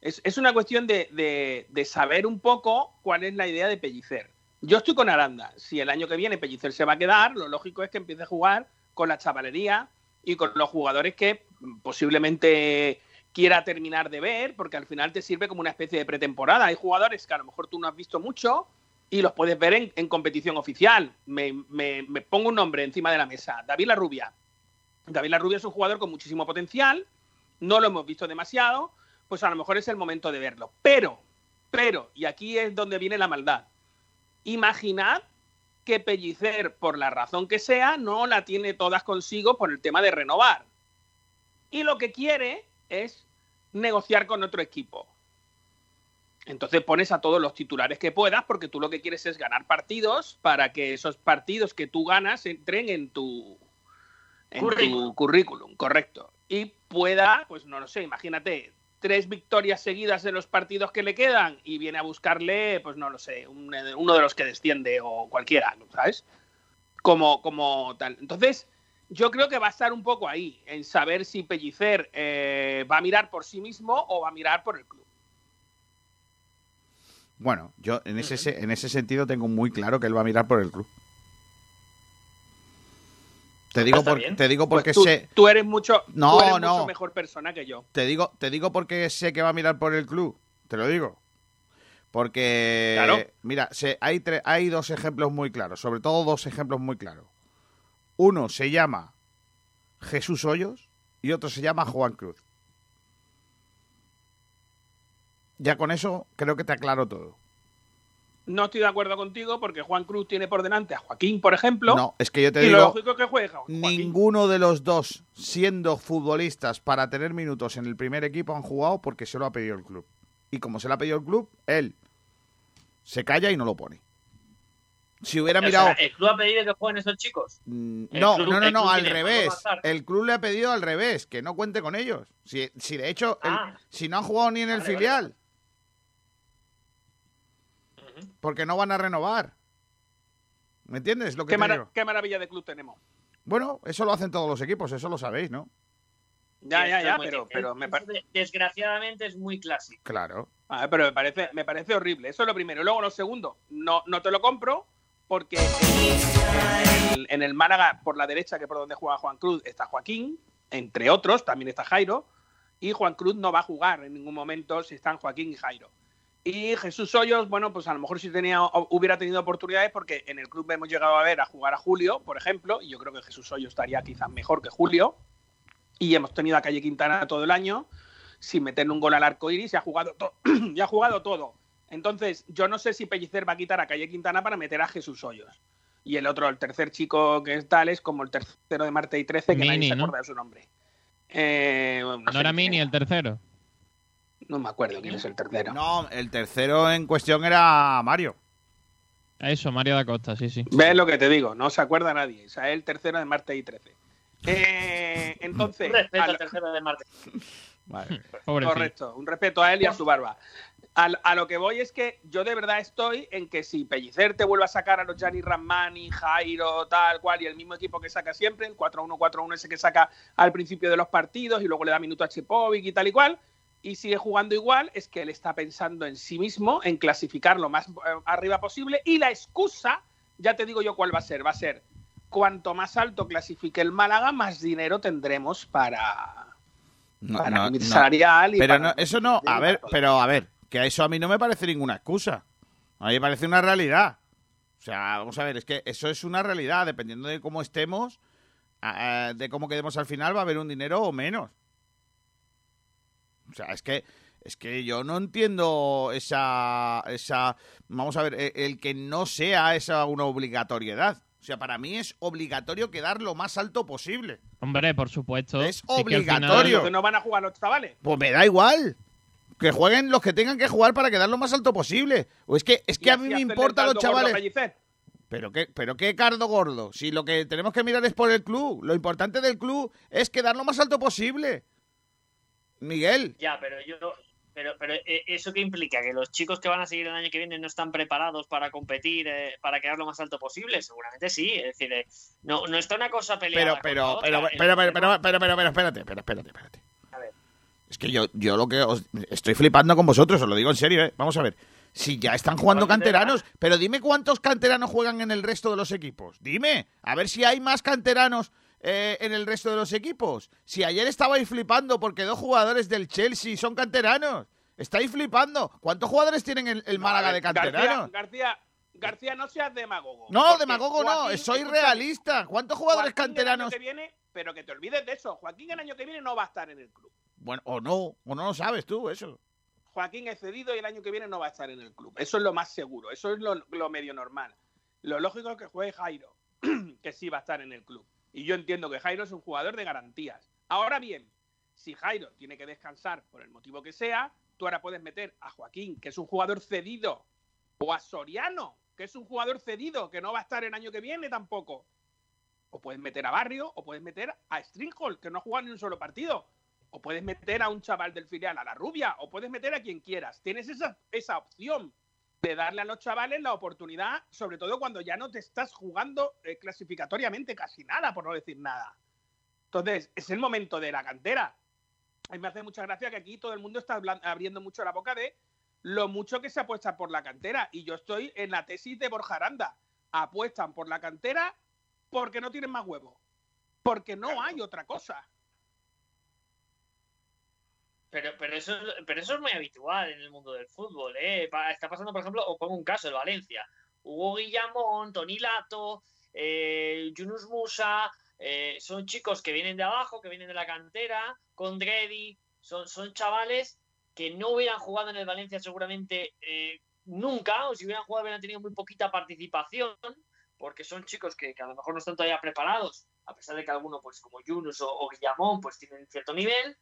C: es, es una cuestión de, de- de saber un poco cuál es la idea de Pellicer. Yo estoy con Aranda. Si el año que viene Pellicer se va a quedar, lo lógico es que empiece a jugar con la chavalería y con los jugadores que posiblemente quiera terminar de ver, porque al final te sirve como una especie de pretemporada. Hay jugadores que a lo mejor tú no has visto mucho y los puedes ver en, competición oficial. Me, me- me pongo un nombre encima de la mesa. David La Rubia. David La Rubia es un jugador con muchísimo potencial, no lo hemos visto demasiado, pues a lo mejor es el momento de verlo. Pero, pero, y aquí es donde viene la maldad. Imaginad que Pellicer, por la razón que sea, no la tiene todas consigo por el tema de renovar. Y lo que quiere es negociar con otro equipo. Entonces pones a todos los titulares que puedas porque tú lo que quieres es ganar partidos para que esos partidos que tú ganas entren en tu, en
D: Currículum.
C: tu currículum, correcto. Y pueda, pues no lo sé, imagínate, tres victorias seguidas en los partidos que le quedan y viene a buscarle, pues no lo sé, un- uno de los que desciende o cualquiera, ¿sabes? Como, como tal. Entonces, yo creo que va a estar un poco ahí, en saber si Pellicer eh, va a mirar por sí mismo o va a mirar por el club.
A: bueno, yo en ese, se- en ese sentido tengo muy claro que él va a mirar por el club. Te digo,
C: Está
A: por- te digo
C: Pues
A: porque
C: tú,
A: sé.
C: tú eres mucho,
A: No,
C: tú eres
A: no.
C: mucho mejor persona que yo.
A: Te digo, te digo porque sé que va a mirar por el club. Te lo digo. Porque,
C: Claro.
A: mira, se- hay, tre- hay dos ejemplos muy claros, sobre todo dos ejemplos muy claros. Uno se llama Jesús Hoyos y otro se llama Juan Cruz. Ya con eso creo que te aclaro todo.
C: No estoy de acuerdo contigo porque Juan Cruz tiene por delante a Joaquín, por ejemplo.
A: No, es que yo te
C: y
A: digo,
C: lo lógico que Joaquín.
A: ninguno de los dos, siendo futbolistas para tener minutos en el primer equipo, han jugado porque se lo ha pedido el club. Y como se lo ha pedido el club, él se calla y no lo pone. Si hubiera
D: O sea,
A: mirado...
D: ¿El club ha pedido que jueguen esos chicos?
A: No,
D: el
A: no, no, no,
D: club
A: al revés. El club le ha pedido al revés, que no cuente con ellos. Si, si de hecho, el-
D: Ah.
A: si no han jugado ni en el
D: Vale, vale.
A: filial. Porque no van a renovar. ¿Me entiendes lo que
C: ¿Qué, qué maravilla de club tenemos.
A: Bueno, eso lo hacen todos los equipos, eso lo sabéis, ¿no?
C: Ya, ya, ya, pero, pero me,
D: es
C: par-
D: de- Desgraciadamente es muy clásico.
A: Claro.
C: a ver, pero me parece, me parece horrible. Eso es lo primero. Y luego lo segundo, no, no te lo compro porque en el, Málaga, por la derecha, que por donde juega Juan Cruz, está Joaquín, entre otros, también está Jairo, y Juan Cruz no va a jugar en ningún momento si están Joaquín y Jairo. Y Jesús Hoyos, bueno, pues a lo mejor si tenía, hubiera tenido oportunidades, porque en el club hemos llegado a ver a jugar a Julio, por ejemplo, y yo creo que Jesús Hoyos estaría quizás mejor que Julio, y hemos tenido a Calle Quintana todo el año sin meterle un gol al arco iris y ha jugado, y ha jugado todo. Entonces, yo no sé si Pellicer va a quitar a Calle Quintana para meter a Jesús Hoyos. Y el otro, el tercer chico que es tal, es como el tercero de Marte y 13, que nadie se
B: ¿no?
C: acuerda de su nombre. Eh, no,
B: ¿No
C: sé
B: era Mini
C: es.
B: el tercero?
C: No me acuerdo quién es el tercero.
A: No, el tercero en cuestión era Mario.
B: Eso, Mario da Costa, sí, sí.
C: ¿Ves lo que te digo? No se acuerda nadie. O sea, es el tercero de Marte y 13. Eh, entonces,
D: Un respeto
C: al-
D: tercero de Marte.
B: Pobrecito.
C: Correcto, un respeto a él y a su barba. A lo que voy es que yo de verdad estoy en que si Pellicer te vuelve a sacar a los Gianni Ramani, Jairo, tal cual, y el mismo equipo que saca siempre, el 4-1-4-1 ese que saca al principio de los partidos y luego le da minuto a Chepovic y tal y cual, y sigue jugando igual, es que él está pensando en sí mismo, en clasificar lo más eh, arriba posible, y la excusa, ya te digo yo cuál va a ser, va a ser cuanto más alto clasifique el Málaga, más dinero tendremos para,
A: No,
C: para
A: no, no.
C: salarial y
A: Pero
C: para-
A: no, eso no, a ver, pero a ver, que a eso a mí no me parece ninguna excusa. A mí me parece una realidad. O sea, vamos a ver, es que eso es una realidad. Dependiendo de cómo estemos, de cómo quedemos al final, va a haber un dinero o menos. O sea, es que es que yo no entiendo esa esa vamos a ver, e- el que no sea esa una obligatoriedad. O sea, para mí es obligatorio quedar lo más alto posible.
B: Hombre, por supuesto.
A: Es
B: Sí que al final-
A: obligatorio.
C: que no van a jugar los chavales.
A: Pues me da igual. Que jueguen los que tengan que jugar para quedar lo más alto posible. O es que, es que a mí me
C: el
A: los chavales. Pero qué, pero qué cardo gordo. Si lo que tenemos que mirar es por el club. Lo importante del club es quedar lo más alto posible. Miguel.
D: Ya, pero yo. Pero, pero eh, ¿eso qué implica? ¿Que los chicos que van a seguir el año que viene no están preparados para competir, eh, para quedar lo más alto posible? Seguramente sí. Es decir, eh, no, no está una cosa peleada.
A: Pero, pero, pero, pero, pero, pero, pero, pero, pero, espérate, pero, espérate, espérate. Es que yo, yo lo que os estoy flipando con vosotros, os lo digo en serio, ¿eh? Vamos a ver. Si ya están jugando canteranos, pero dime cuántos canteranos juegan en el resto de los equipos. Dime, a ver si hay más canteranos eh, en el resto de los equipos. Si ayer estabais flipando porque dos jugadores del Chelsea son canteranos. Estáis flipando. ¿Cuántos jugadores tienen el, el Málaga de canteranos?
C: García, García, no seas demagogo.
A: No, demagogo no, soy realista. ¿Cuántos jugadores
C: Joaquín el
A: canteranos?
C: año que viene, pero que te olvides de eso. Joaquín el año que viene no va a estar en el club.
A: Bueno, o no, o no lo sabes tú, eso.
C: Joaquín es cedido y el año que viene no va a estar en el club. Eso es lo más seguro, eso es lo, lo medio normal. Lo lógico es que juegue Jairo, que sí va a estar en el club. Y yo entiendo que Jairo es un jugador de garantías. Ahora bien, si Jairo tiene que descansar por el motivo que sea, tú ahora puedes meter a Joaquín, que es un jugador cedido, o a Soriano, que es un jugador cedido, que no va a estar el año que viene tampoco. O puedes meter a Barrio, o puedes meter a Stringhall, que no ha jugado ni un solo partido. O puedes meter a un chaval del filial, a la rubia, o puedes meter a quien quieras. Tienes esa, esa opción de darle a los chavales la oportunidad, sobre todo cuando ya no te estás jugando eh, clasificatoriamente casi nada, por no decir nada. Entonces, es el momento de la cantera. A mí me hace mucha gracia que aquí todo el mundo está abriendo mucho la boca de lo mucho que se apuesta por la cantera. Y yo estoy en la tesis de Borja Aranda. Apuestan por la cantera porque no tienen más huevos. Porque no hay otra cosa.
D: Pero, pero, eso, pero eso es muy habitual en el mundo del fútbol. ¿eh? Está pasando, por ejemplo, o pongo un caso, el Valencia. Hugo Guillamón, Toni Lato, eh, Yunus Musa, eh, son chicos que vienen de abajo, que vienen de la cantera, con Dredi, son, son chavales que no hubieran jugado en el Valencia seguramente eh, nunca, o si hubieran jugado hubieran tenido muy poquita participación, porque son chicos que, que a lo mejor no están todavía preparados, a pesar de que algunos, pues como Yunus o, o Guillamón, pues tienen cierto nivel,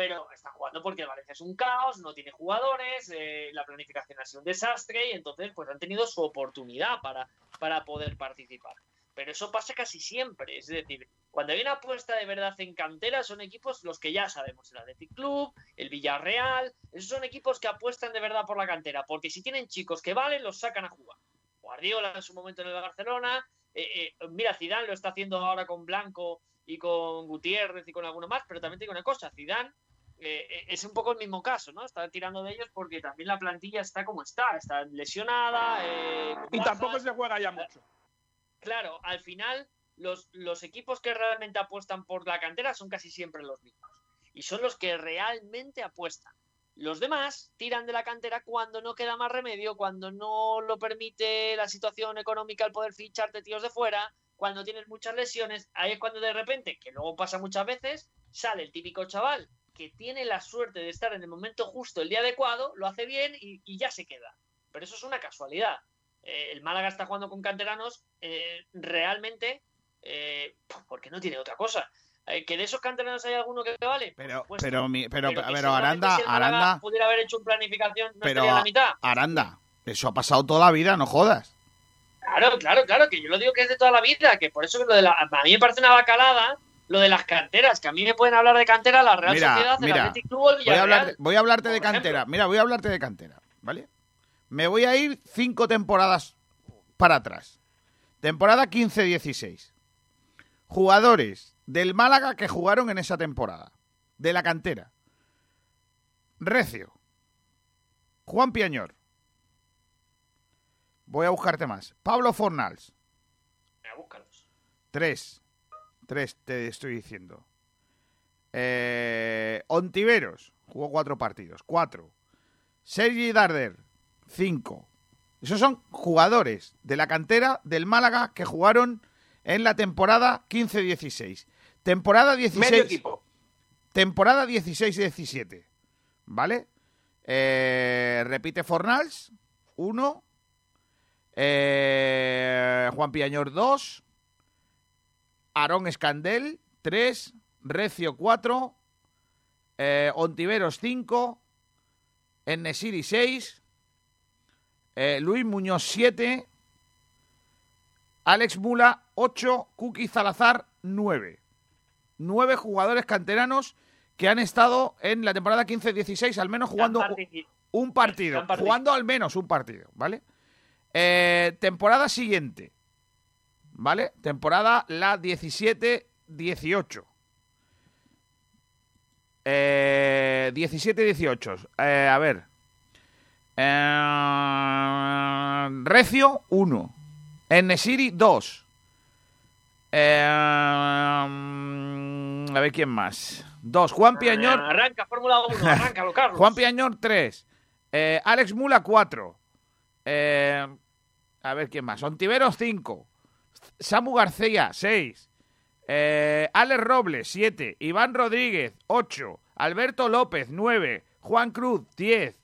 D: pero están jugando porque el Valencia es un caos, no tiene jugadores, eh, la planificación ha sido un desastre y entonces pues han tenido su oportunidad para, para poder participar. Pero eso pasa casi siempre, es decir, cuando hay una apuesta de verdad en cantera son equipos los que ya sabemos, el Athletic Club, el Villarreal, esos son equipos que apuestan de verdad por la cantera, porque si tienen chicos que valen, los sacan a jugar. Guardiola en su momento en el Barcelona, eh, eh, mira, Zidane lo está haciendo ahora con Blanco y con Gutiérrez y con alguno más, pero también te digo una cosa, Zidane eh, eh, es un poco el mismo caso, ¿no? Está tirando de ellos porque también la plantilla está como está, está lesionada. eh,
C: Y
D: bajas.
C: tampoco se juega ya mucho.
D: Claro, al final los, los equipos que realmente apuestan por la cantera son casi siempre los mismos. Y son los que realmente apuestan. Los demás tiran de la cantera cuando no queda más remedio, cuando no lo permite la situación económica el poder ficharte tíos de fuera, cuando tienes muchas lesiones. Ahí es cuando de repente, que luego pasa muchas veces, sale el típico chaval que tiene la suerte de estar en el momento justo, el día adecuado, lo hace bien y, y ya se queda. Pero eso es una casualidad. Eh, el Málaga está jugando con canteranos eh, realmente eh, porque no tiene otra cosa. Eh, que de esos canteranos hay alguno que vale.
A: Pero,
D: Pues,
A: pero, mi- pero, Aranda,
D: si
A: Aranda,
D: pudiera haber hecho una planificación, no
A: pero
D: estaría en la mitad.
A: Aranda, eso ha pasado toda la vida, no jodas.
D: Claro, claro, claro, que yo lo digo que es de toda la vida, que por eso que lo de la, a mí me parece una bacalada lo de las canteras, que a mí me pueden hablar de cantera la Real
A: Mira,
D: Sociedad, el
A: mira,
D: Athletic Club el
A: Voy a,
D: Villarreal.
A: hablar, voy a hablarte de
D: ejemplo.
A: cantera. Mira, voy a hablarte de cantera, ¿vale? Me voy a ir cinco temporadas para atrás. Temporada 15-16. Jugadores del Málaga que jugaron en esa temporada. De la cantera. Recio. Juan Piañor. Voy a buscarte más. Pablo Fornals.
D: Búscalos.
A: Tres. Tres te estoy diciendo. Eh, Ontiveros. Jugó cuatro partidos. Cuatro. Sergi Darder. Cinco. Esos son jugadores de la cantera del Málaga que jugaron en la temporada 15-16. Temporada 16.
C: Medio equipo.
A: Temporada 16-17. ¿Vale? Eh, repite Fornals. Uno. Eh, Juan Piañor 2. Aarón Escandel 3. Recio 4. Eh, Ontiveros 5. Enesiri 6. Eh, Luis Muñoz 7. Alex Mula 8. Kuki Zalazar 9. Nueve jugadores canteranos que han estado en la temporada 15-16 al menos jugando un partido, jugando al menos un partido, ¿vale? Eh, temporada siguiente, ¿vale? Temporada la 17-18. Eh, 17-18. Eh, a ver. Eh, Recio, 1. Enesiri, 2. Eh, a ver quién más. 2. Juan Piañor.
D: Arranca, Fórmula 1, arráncalo, Carlos.
A: Juan Piañor, 3. Eh, Alex Mula, 4. Eh, a ver quién más. Ontiveros, 5. Samu García, 6. Eh, Alex Robles, 7. Iván Rodríguez, 8. Alberto López, 9. Juan Cruz, 10.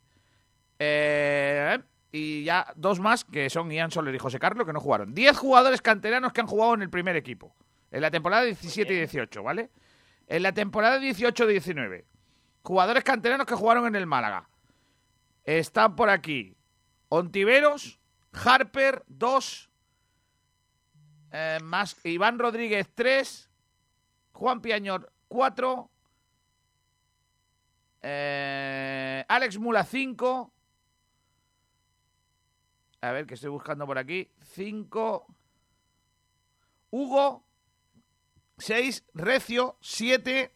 A: Eh, y ya dos más que son Ian Soler y José Carlos que no jugaron. 10 jugadores canteranos que han jugado en el primer equipo. En la temporada 17 y 18, ¿vale? En la temporada 18-19. Jugadores canteranos que jugaron en el Málaga. Están por aquí. Ontiveros, Harper, 2. Eh, más Iván Rodríguez, 3. Juan Piañor, 4. Eh, Alex Mula, 5. A ver, que estoy buscando por aquí. 5. Hugo, 6. Recio, 7.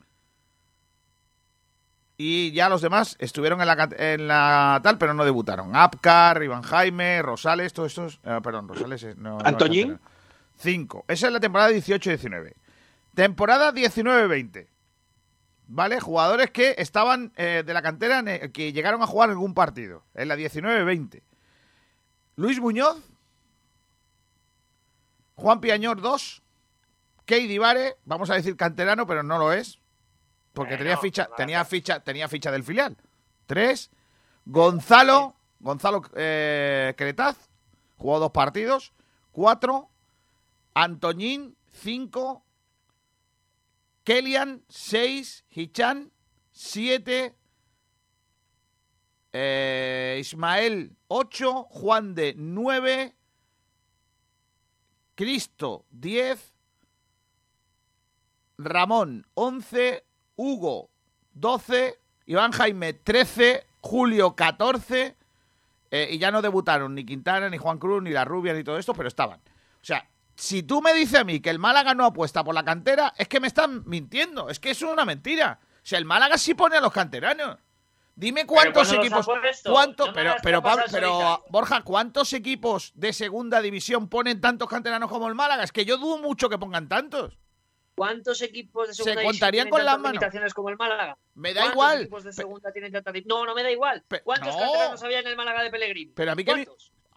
A: Y ya los demás estuvieron en la, en la tal, pero no debutaron. Apcar, Iván Jaime, Rosales, todos estos. eh, perdón, Rosales. es- No, no
C: Antoñín.
A: 5. Esa es la temporada 18-19. Temporada 19-20. ¿Vale? Jugadores que estaban eh, de la cantera, el- que llegaron a jugar algún partido. En la 19-20. Luis Muñoz. Juan Piañor 2. Key Divare, vamos a decir canterano, pero no lo es. Porque tenía ficha, tenía ficha, tenía ficha del filial. 3. Gonzalo, Gonzalo eh, Cretaz, jugó dos partidos. 4. Antoñín, 5. Kelian, 6. Hichan, 7. Eh, Ismael, 8. Juan de, 9. Cristo, 10. Ramón, 11. Hugo, 12. Iván Jaime, 13. Julio, 14. eh, y ya no debutaron ni Quintana, ni Juan Cruz, ni la Rubia, ni todo esto, pero estaban. O sea, si tú me dices a mí que el Málaga no apuesta por la cantera, es que me están mintiendo. Es que eso es una mentira. O sea, el Málaga sí pone a los canteranos. Dime cuántos equipos.
D: ha puesto,
A: cuánto-
D: no me
A: pero, pero, Pablo- pero. Borja, ¿cuántos equipos de segunda división ponen tantos canteranos como el Málaga? Es que yo dudo mucho que pongan tantos.
D: ¿Cuántos equipos de
A: Se
D: segunda
A: contarían
D: división
A: con las manos.
D: limitaciones como el Málaga?
A: Me da
D: ¿Cuántos
A: igual.
D: equipos de segunda tienen No, no me da igual. ¿Cuántos
A: no.
D: canteranos había en el Málaga de Pellegrini?
A: Pero a mí que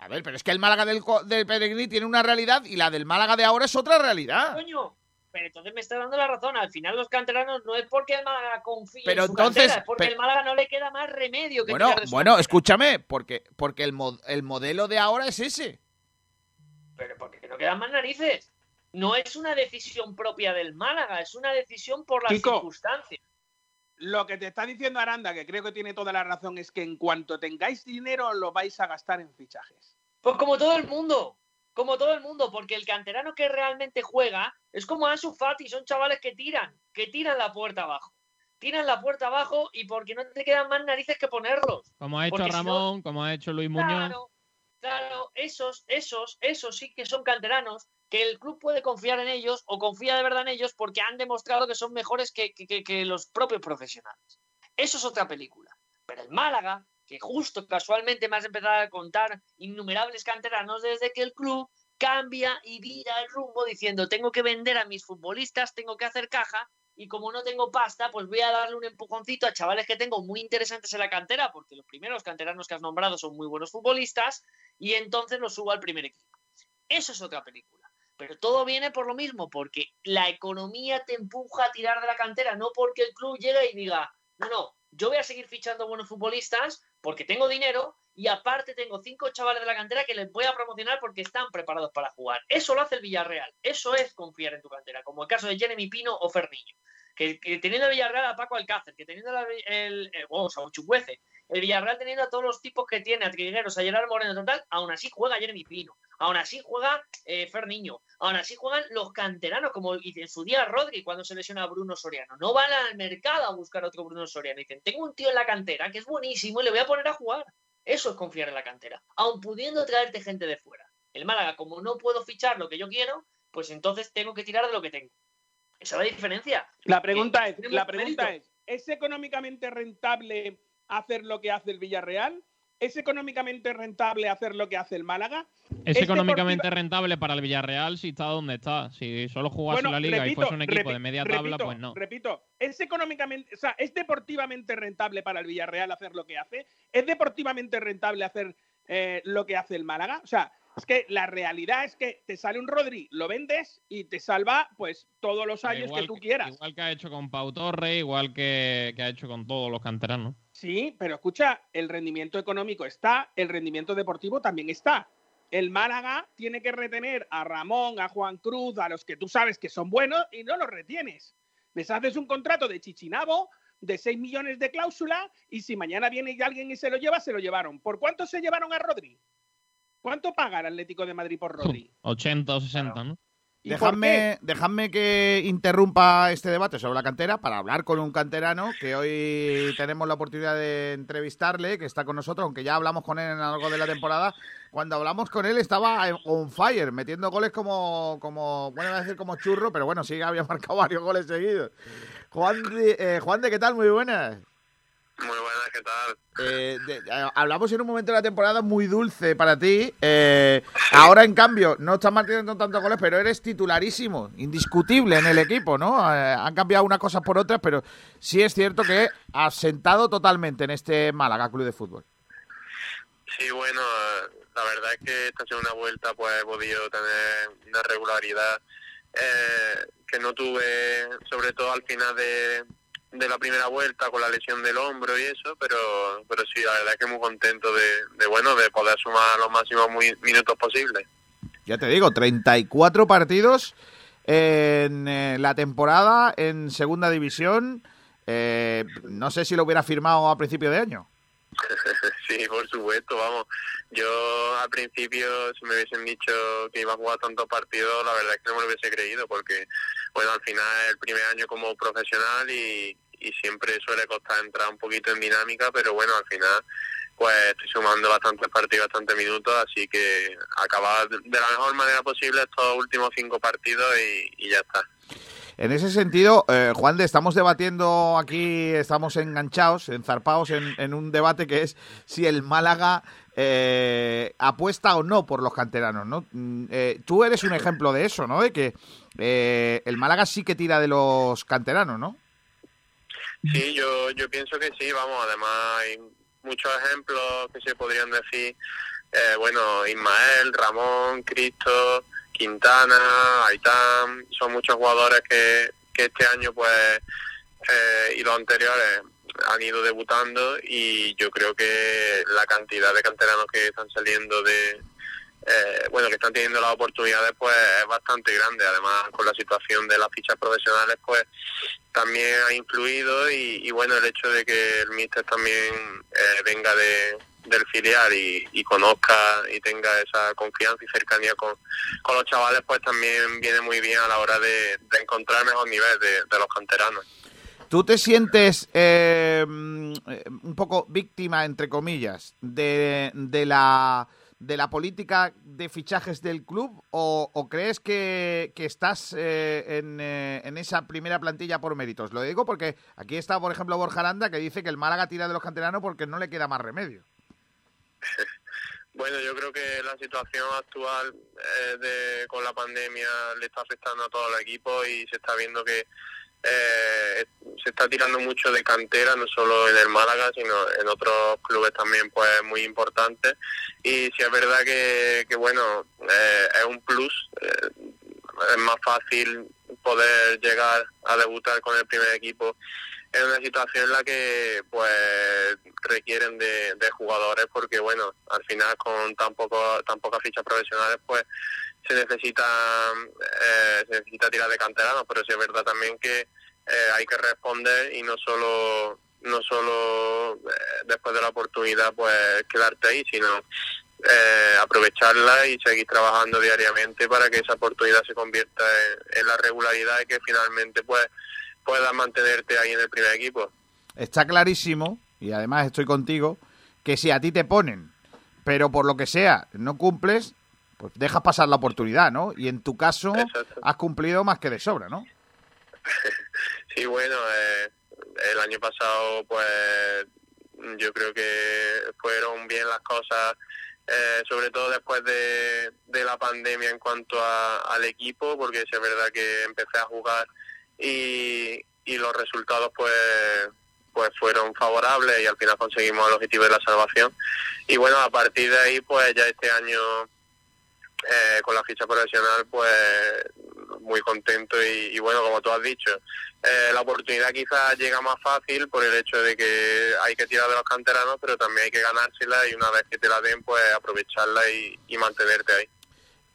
A: A ver, pero es que el Málaga del, co- del Pellegrini tiene una realidad y la del Málaga de ahora es otra realidad.
D: Coño, pero entonces me está dando la razón. Al final los canteranos no es porque el Málaga confíe
A: Pero
D: en su
A: entonces-
D: cantera, es porque el Málaga no le queda más remedio que
A: Bueno, bueno, escúchame, porque, porque el, mo- el modelo de ahora es ese.
D: Pero porque no quedan más narices. No es una decisión propia del Málaga, es una decisión por las
C: Kiko.
D: circunstancias.
C: Lo que te está diciendo Aranda, que creo que tiene toda la razón, es que en cuanto tengáis dinero lo vais a gastar en fichajes.
D: Pues como todo el mundo, como todo el mundo, porque el canterano que realmente juega es como Ansu Fati, son chavales que tiran, que tiran la puerta abajo. Tiran la puerta abajo y porque no te quedan más narices que ponerlos.
B: Como ha hecho
D: Porque si no-
B: Ramón, como ha hecho Luis Muñoz.
D: Claro, claro, esos, esos, esos sí que son canteranos, que el club puede confiar en ellos o confía de verdad en ellos porque han demostrado que son mejores que, que- que- que los propios profesionales. Eso es otra película. Pero el Málaga, que justo casualmente me has empezado a contar innumerables canteranos desde que el club cambia y vira el rumbo diciendo tengo que vender a mis futbolistas, tengo que hacer caja y como no tengo pasta, pues voy a darle un empujoncito a chavales que tengo muy interesantes en la cantera, porque los primeros canteranos que has nombrado son muy buenos futbolistas, y entonces los subo al primer equipo. Eso es otra película. Pero todo viene por lo mismo, porque la economía te empuja a tirar de la cantera, no porque el club llegue y diga, no, no, yo voy a seguir fichando buenos futbolistas porque tengo dinero y aparte tengo cinco chavales de la cantera que les voy a promocionar porque están preparados para jugar. Eso lo hace el Villarreal. Eso es confiar en tu cantera, como el caso de Jeremy Pino o Ferniño. Que, teniendo Villarreal a Paco Alcácer, que teniendo el, el, o sea, el Villarreal teniendo a todos los tipos que tiene, a Trigueros, a Gerard Moreno, total, aún así juega Jeremy Pino, aún así juega eh, Fer Niño, aún así juegan los canteranos, como en su día Rodri cuando se lesiona a Bruno Soriano. No van al mercado a buscar otro Bruno Soriano. Dicen, tengo un tío en la cantera que es buenísimo y le voy a poner a jugar. Eso es confiar en la cantera, aun pudiendo traerte gente de fuera. El Málaga, como no puedo fichar lo que yo quiero, pues entonces tengo que tirar de lo que tengo. Esa es la diferencia.
C: La pregunta es, la pregunta es, ¿es económicamente rentable hacer lo que hace el Villarreal? ¿Es económicamente rentable hacer lo que hace el Málaga?
B: Es, económicamente rentable para el Villarreal si está donde está. Si solo jugase en la liga y fuese un equipo de media tabla, pues no.
C: Repito, ¿es económicamente, o sea, es deportivamente rentable para el Villarreal hacer lo que hace? ¿Es deportivamente rentable hacer eh, lo que hace el Málaga? O sea, es que la realidad es que te sale un Rodri, lo vendes y te salva pues todos los años que tú quieras.
B: Igual que ha hecho con Pau Torre, igual que, ha hecho con todos los canteranos.
C: Sí, pero escucha, el rendimiento económico está, el rendimiento deportivo también está. El Málaga tiene que retener a Ramón, a Juan Cruz, a los que tú sabes que son buenos y no los retienes. Les haces un contrato de chichinabo de 6 millones de cláusula y si mañana viene alguien y se lo lleva, se lo llevaron. ¿Por cuánto se llevaron a Rodri? ¿Cuánto paga el Atlético de Madrid por Rodri?
B: 80 o 60, ¿no?
A: Dejadme, dejadme que interrumpa este debate sobre la cantera para hablar con un canterano que hoy tenemos la oportunidad de entrevistarle, que está con nosotros, aunque ya hablamos con él en algo de la temporada. Cuando hablamos con él estaba on fire, metiendo goles como, como bueno, voy a decir como churro, pero bueno, sí había marcado varios goles seguidos. Juan de, eh, Juan de ¿qué tal? Muy buenas.
Q: Muy buenas, ¿qué tal?
A: Eh, hablamos en un momento de la temporada muy dulce para ti. Eh, ahora, en cambio, no estás manteniendo tantos goles, pero eres titularísimo, indiscutible en el equipo, ¿no? Eh, han cambiado unas cosas por otras, pero sí es cierto que has sentado totalmente en este Málaga Club de Fútbol.
Q: Sí, bueno, la verdad es que esta segunda vuelta pues he podido tener una regularidad que no tuve, sobre todo al final de de la primera vuelta con la lesión del hombro y eso, pero pero sí, la verdad es que muy contento de, bueno, de poder sumar los máximos minutos posibles.
A: Ya te digo, 34 partidos en eh, la temporada en segunda división. Eh, no sé si lo hubiera firmado a principio de año.
Q: sí, por supuesto, vamos. Yo al principio, si me hubiesen dicho que iba a jugar tantos partidos, la verdad es que no me lo hubiese creído, porque, bueno, al final el primer año como profesional y, y siempre suele costar entrar un poquito en dinámica, pero bueno, al final pues estoy sumando bastantes partidos, bastantes minutos, así que acabar de la mejor manera posible estos últimos cinco partidos y, ya está.
A: En ese sentido, eh, Juan, de, estamos debatiendo aquí, estamos enganchados, enzarpados en, en un debate que es si el Málaga eh, apuesta o no por los canteranos, ¿no? Mm, eh, tú eres un ejemplo de eso, ¿no? De que eh, el Málaga sí que tira de los canteranos, ¿no?
Q: Sí, yo, yo pienso que sí, vamos, además hay muchos ejemplos que se podrían decir, eh, bueno, Ismael, Ramón, Cristo, Quintana, Aitán, son muchos jugadores que, que este año pues eh, y los anteriores han ido debutando y yo creo que la cantidad de canteranos que están saliendo de, eh, bueno, que están teniendo las oportunidades, pues es bastante grande. Además, con la situación de las fichas profesionales, pues también ha influido y, bueno, el hecho de que el míster también eh, venga de, del filial y, conozca y tenga esa confianza y cercanía con, con, los chavales, pues también viene muy bien a la hora de, encontrar mejor nivel de, los canteranos.
A: ¿Tú te sientes eh, un poco víctima, entre comillas, de, de la de la política de fichajes del club o, crees que, estás eh, eh, en, esa primera plantilla por méritos? Lo digo porque aquí está, por ejemplo, Borja Aranda que dice que el Málaga tira de los canteranos porque no le queda más remedio.
Q: Bueno, yo creo que la situación actual eh, con la pandemia le está afectando a todo el equipo y se está viendo que eh, se está tirando mucho de cantera, no solo en el Málaga, sino en otros clubes también pues muy importantes. Y si es verdad que, bueno, eh, es un plus, eh, es más fácil poder llegar a debutar con el primer equipo en una situación en la que pues requieren de, jugadores porque bueno al final con tan poco tan pocas fichas profesionales pues se necesita eh, se necesita tirar de canteranos pero sí es verdad también que eh, hay que responder y no solo no solo eh, después de la oportunidad pues quedarte ahí, sino eh, aprovecharla y seguir trabajando diariamente para que esa oportunidad se convierta en, la regularidad y que finalmente pues puedas mantenerte ahí en el primer equipo.
A: Está clarísimo, y además estoy contigo, que si a ti te ponen, pero por lo que sea no cumples, pues dejas pasar la oportunidad, ¿no? Y en tu caso has cumplido más que de sobra, ¿no?
Q: sí, bueno, eh, el año pasado pues yo creo que fueron bien las cosas eh, sobre todo después de, la pandemia en cuanto al equipo, porque es verdad que empecé a jugar y, y los resultados pues pues fueron favorables y al final conseguimos el objetivo de la salvación. Y bueno, a partir de ahí, pues ya este año con la ficha profesional, pues muy contento y, bueno, como tú has dicho, eh, la oportunidad quizás llega más fácil por el hecho de que hay que tirar de los canteranos, pero también hay que ganársela y una vez que te la den, pues aprovecharla y, mantenerte ahí.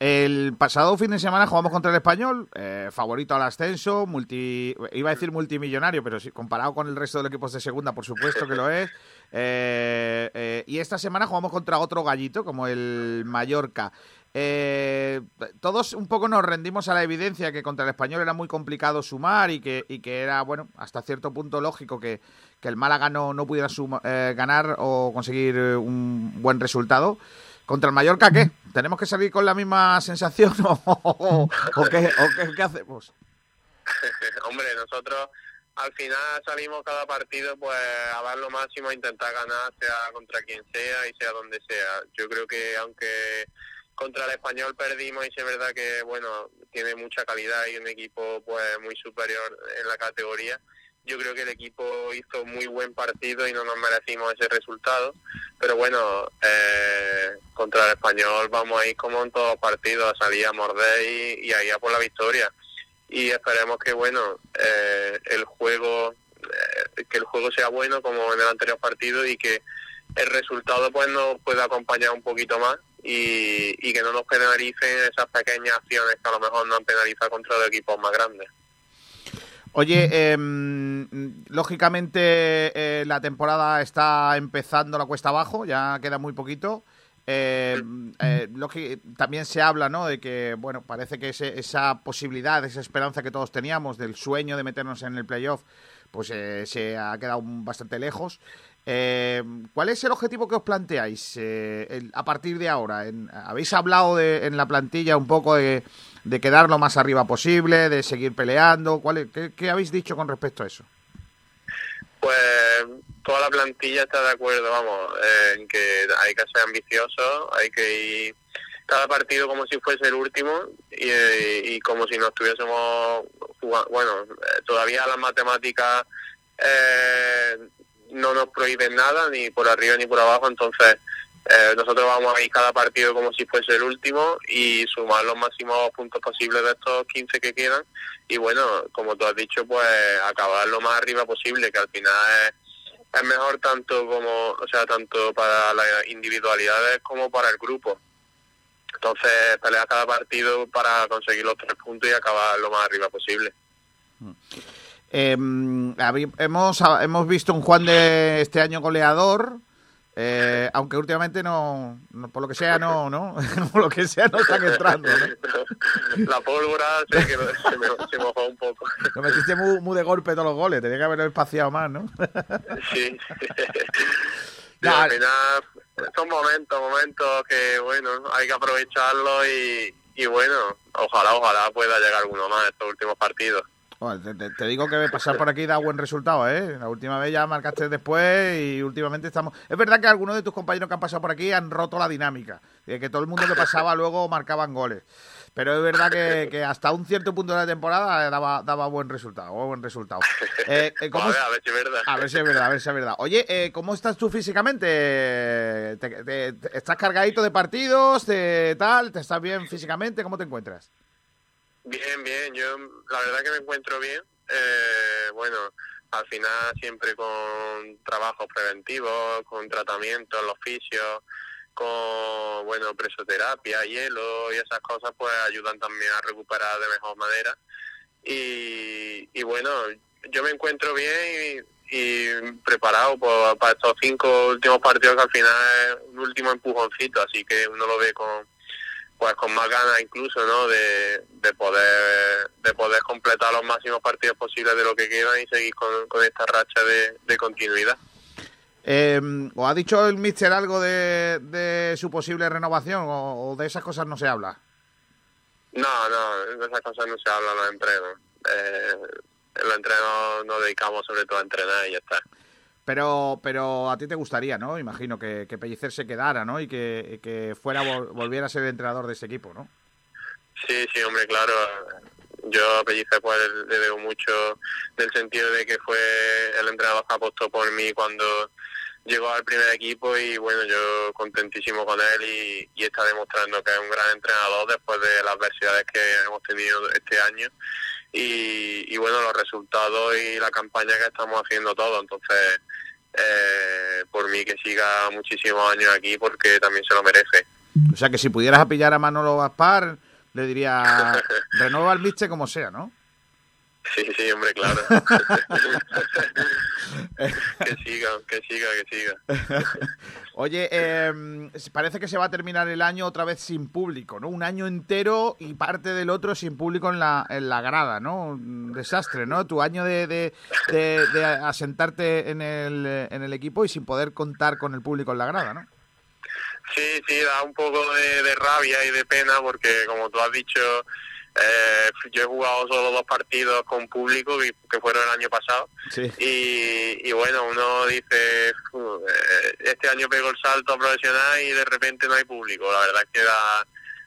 A: El pasado fin de semana jugamos contra el español, eh, favorito al ascenso, multi, iba a decir multimillonario, pero sí, comparado con el resto de los equipos de segunda, por supuesto que lo es. Eh, y esta semana jugamos contra otro gallito, como el Mallorca. Eh, todos un poco nos rendimos a la evidencia que contra el español era muy complicado sumar y que, y que era, bueno, hasta cierto punto lógico que, el Málaga no, no pudiera eh, ganar o conseguir eh, un buen resultado. ¿Contra el Mallorca qué? ¿Tenemos que salir con la misma sensación o, qué, hacemos?
Q: Hombre, nosotros al final salimos cada partido pues a dar lo máximo, a intentar ganar, sea contra quien sea y sea donde sea. Yo creo que aunque contra el español perdimos y es verdad que bueno tiene mucha calidad y un equipo pues muy superior en la categoría. Yo creo que el equipo hizo muy buen partido y no nos merecimos ese resultado. Pero bueno eh, contra el español vamos a ir como en todos los partidos a salir a morder y, y a ir a por la victoria. Y esperemos que bueno eh, el juego eh, que el juego sea bueno como en el anterior partido y que el resultado pues nos pueda acompañar un poquito más y, que no nos penalicen esas pequeñas acciones que a lo mejor nos penalizan contra los equipos más grandes.
A: Oye, em, lógicamente eh, la temporada está empezando la cuesta abajo, ya queda muy poquito. Eh, eh, también se habla, ¿no? De que, bueno, parece que esa posibilidad, esa esperanza que todos teníamos del sueño de meternos en el playoff, pues se ha quedado bastante lejos. Eh, ¿Cuál es el objetivo que os planteáis eh, a partir de ahora? ¿Habéis hablado de, en la plantilla un poco de, quedar lo más arriba posible, de seguir peleando? ¿Cuál qué, habéis dicho con respecto a eso?
Q: Pues toda la plantilla está de acuerdo, vamos, en que hay que ser ambicioso, hay que ir cada partido como si fuese el último y, como si no estuviésemos jugando. Bueno, eh, todavía las matemáticas eh, no nos prohíben nada, ni por arriba ni por abajo, entonces eh, nosotros vamos a ir cada partido como si fuese el último y sumar los máximos puntos posibles de estos 15 que quedan y bueno, como tú has dicho, pues acabar lo más arriba posible, que al final es, mejor tanto como, o sea, tanto para las individualidades como para el grupo. Entonces, pelear cada partido para conseguir los tres puntos y acabar lo más arriba posible.
A: Mm. Eh, hemos, hemos visto un Juan de este año goleador, eh, aunque últimamente no, por lo que sea, no, ¿no? por lo que sea, no están entrando,
Q: La pólvora sí que se, me, se mojó un poco.
A: Lo metiste muy, muy, de golpe todos los goles, tenía que haberlo espaciado más, ¿no?
Q: sí. al final son momentos, momentos que, bueno, hay que aprovecharlo y, y bueno, ojalá, ojalá pueda llegar alguno más estos últimos partidos
A: te, digo que pasar por aquí da buen resultado, ¿eh? La última vez ya marcaste después y últimamente estamos... Es verdad que algunos de tus compañeros que han pasado por aquí han roto la dinámica, de que todo el mundo que pasaba luego marcaban goles. Pero es verdad que, hasta un cierto punto de la temporada daba, daba buen resultado, buen resultado.
Q: Eh, eh, a, ver, a ver si es verdad.
A: A ver si es verdad, a ver si es verdad. Oye, eh, ¿cómo estás tú físicamente? estás cargadito de partidos, de tal? ¿Te estás bien físicamente? ¿Cómo te encuentras?
Q: Bien, bien, yo la verdad que me encuentro bien. Eh, bueno, al final siempre con trabajos preventivos, con tratamientos, los fisios, con, bueno, presoterapia, hielo y esas cosas, pues ayudan también a recuperar de mejor manera. Y, y bueno, yo me encuentro bien y, y preparado por- para estos cinco últimos partidos que al final es un último empujoncito, así que uno lo ve con pues con más ganas incluso, ¿no? De, de poder de poder completar los máximos partidos posibles de lo que quedan y seguir con, con esta racha de, de continuidad.
A: Eh, ¿O ha dicho el Mister algo de, de su posible renovación o, o de esas cosas no se habla?
Q: No, no, de esas cosas no se habla en los entrenos. Eh, en los entrenos nos dedicamos sobre todo a entrenar y ya está.
A: Pero, pero a ti te gustaría, ¿no? Imagino que, que Pellicer se quedara, ¿no? Y que, que fuera vol- volviera a ser entrenador de ese equipo, ¿no?
Q: Sí, sí, hombre, claro. Yo a Pellicer pues le debo mucho del sentido de que fue el entrenador que apostó por mí cuando llegó al primer equipo y bueno, yo contentísimo con él y, y está demostrando que es un gran entrenador después de las adversidades que hemos tenido este año y, y bueno, los resultados y la campaña que estamos haciendo todos. Entonces, eh, por mí que siga muchísimos años aquí porque también se lo merece.
A: O sea que si pudieras pillar a Manolo Gaspar, le diría, renueva al Mister como sea, ¿no?
Q: Sí, sí, hombre, claro. que siga, que siga, que siga.
A: Oye, eh, parece que se va a terminar el año otra vez sin público, ¿no? Un año entero y parte del otro sin público en la, en la grada, ¿no? Un desastre, ¿no? Tu año de, de, de- de asentarte en el, en el equipo y sin poder contar con el público en la grada, ¿no?
Q: Sí, sí, da un poco de, de rabia y de pena porque, como tú has dicho, eh, yo he jugado solo dos partidos con público que, que fueron el año pasado
A: Sí.
Q: y, y bueno, uno dice, "Fu, eh, este año pego el salto a profesional y de repente no hay público. La verdad es que da,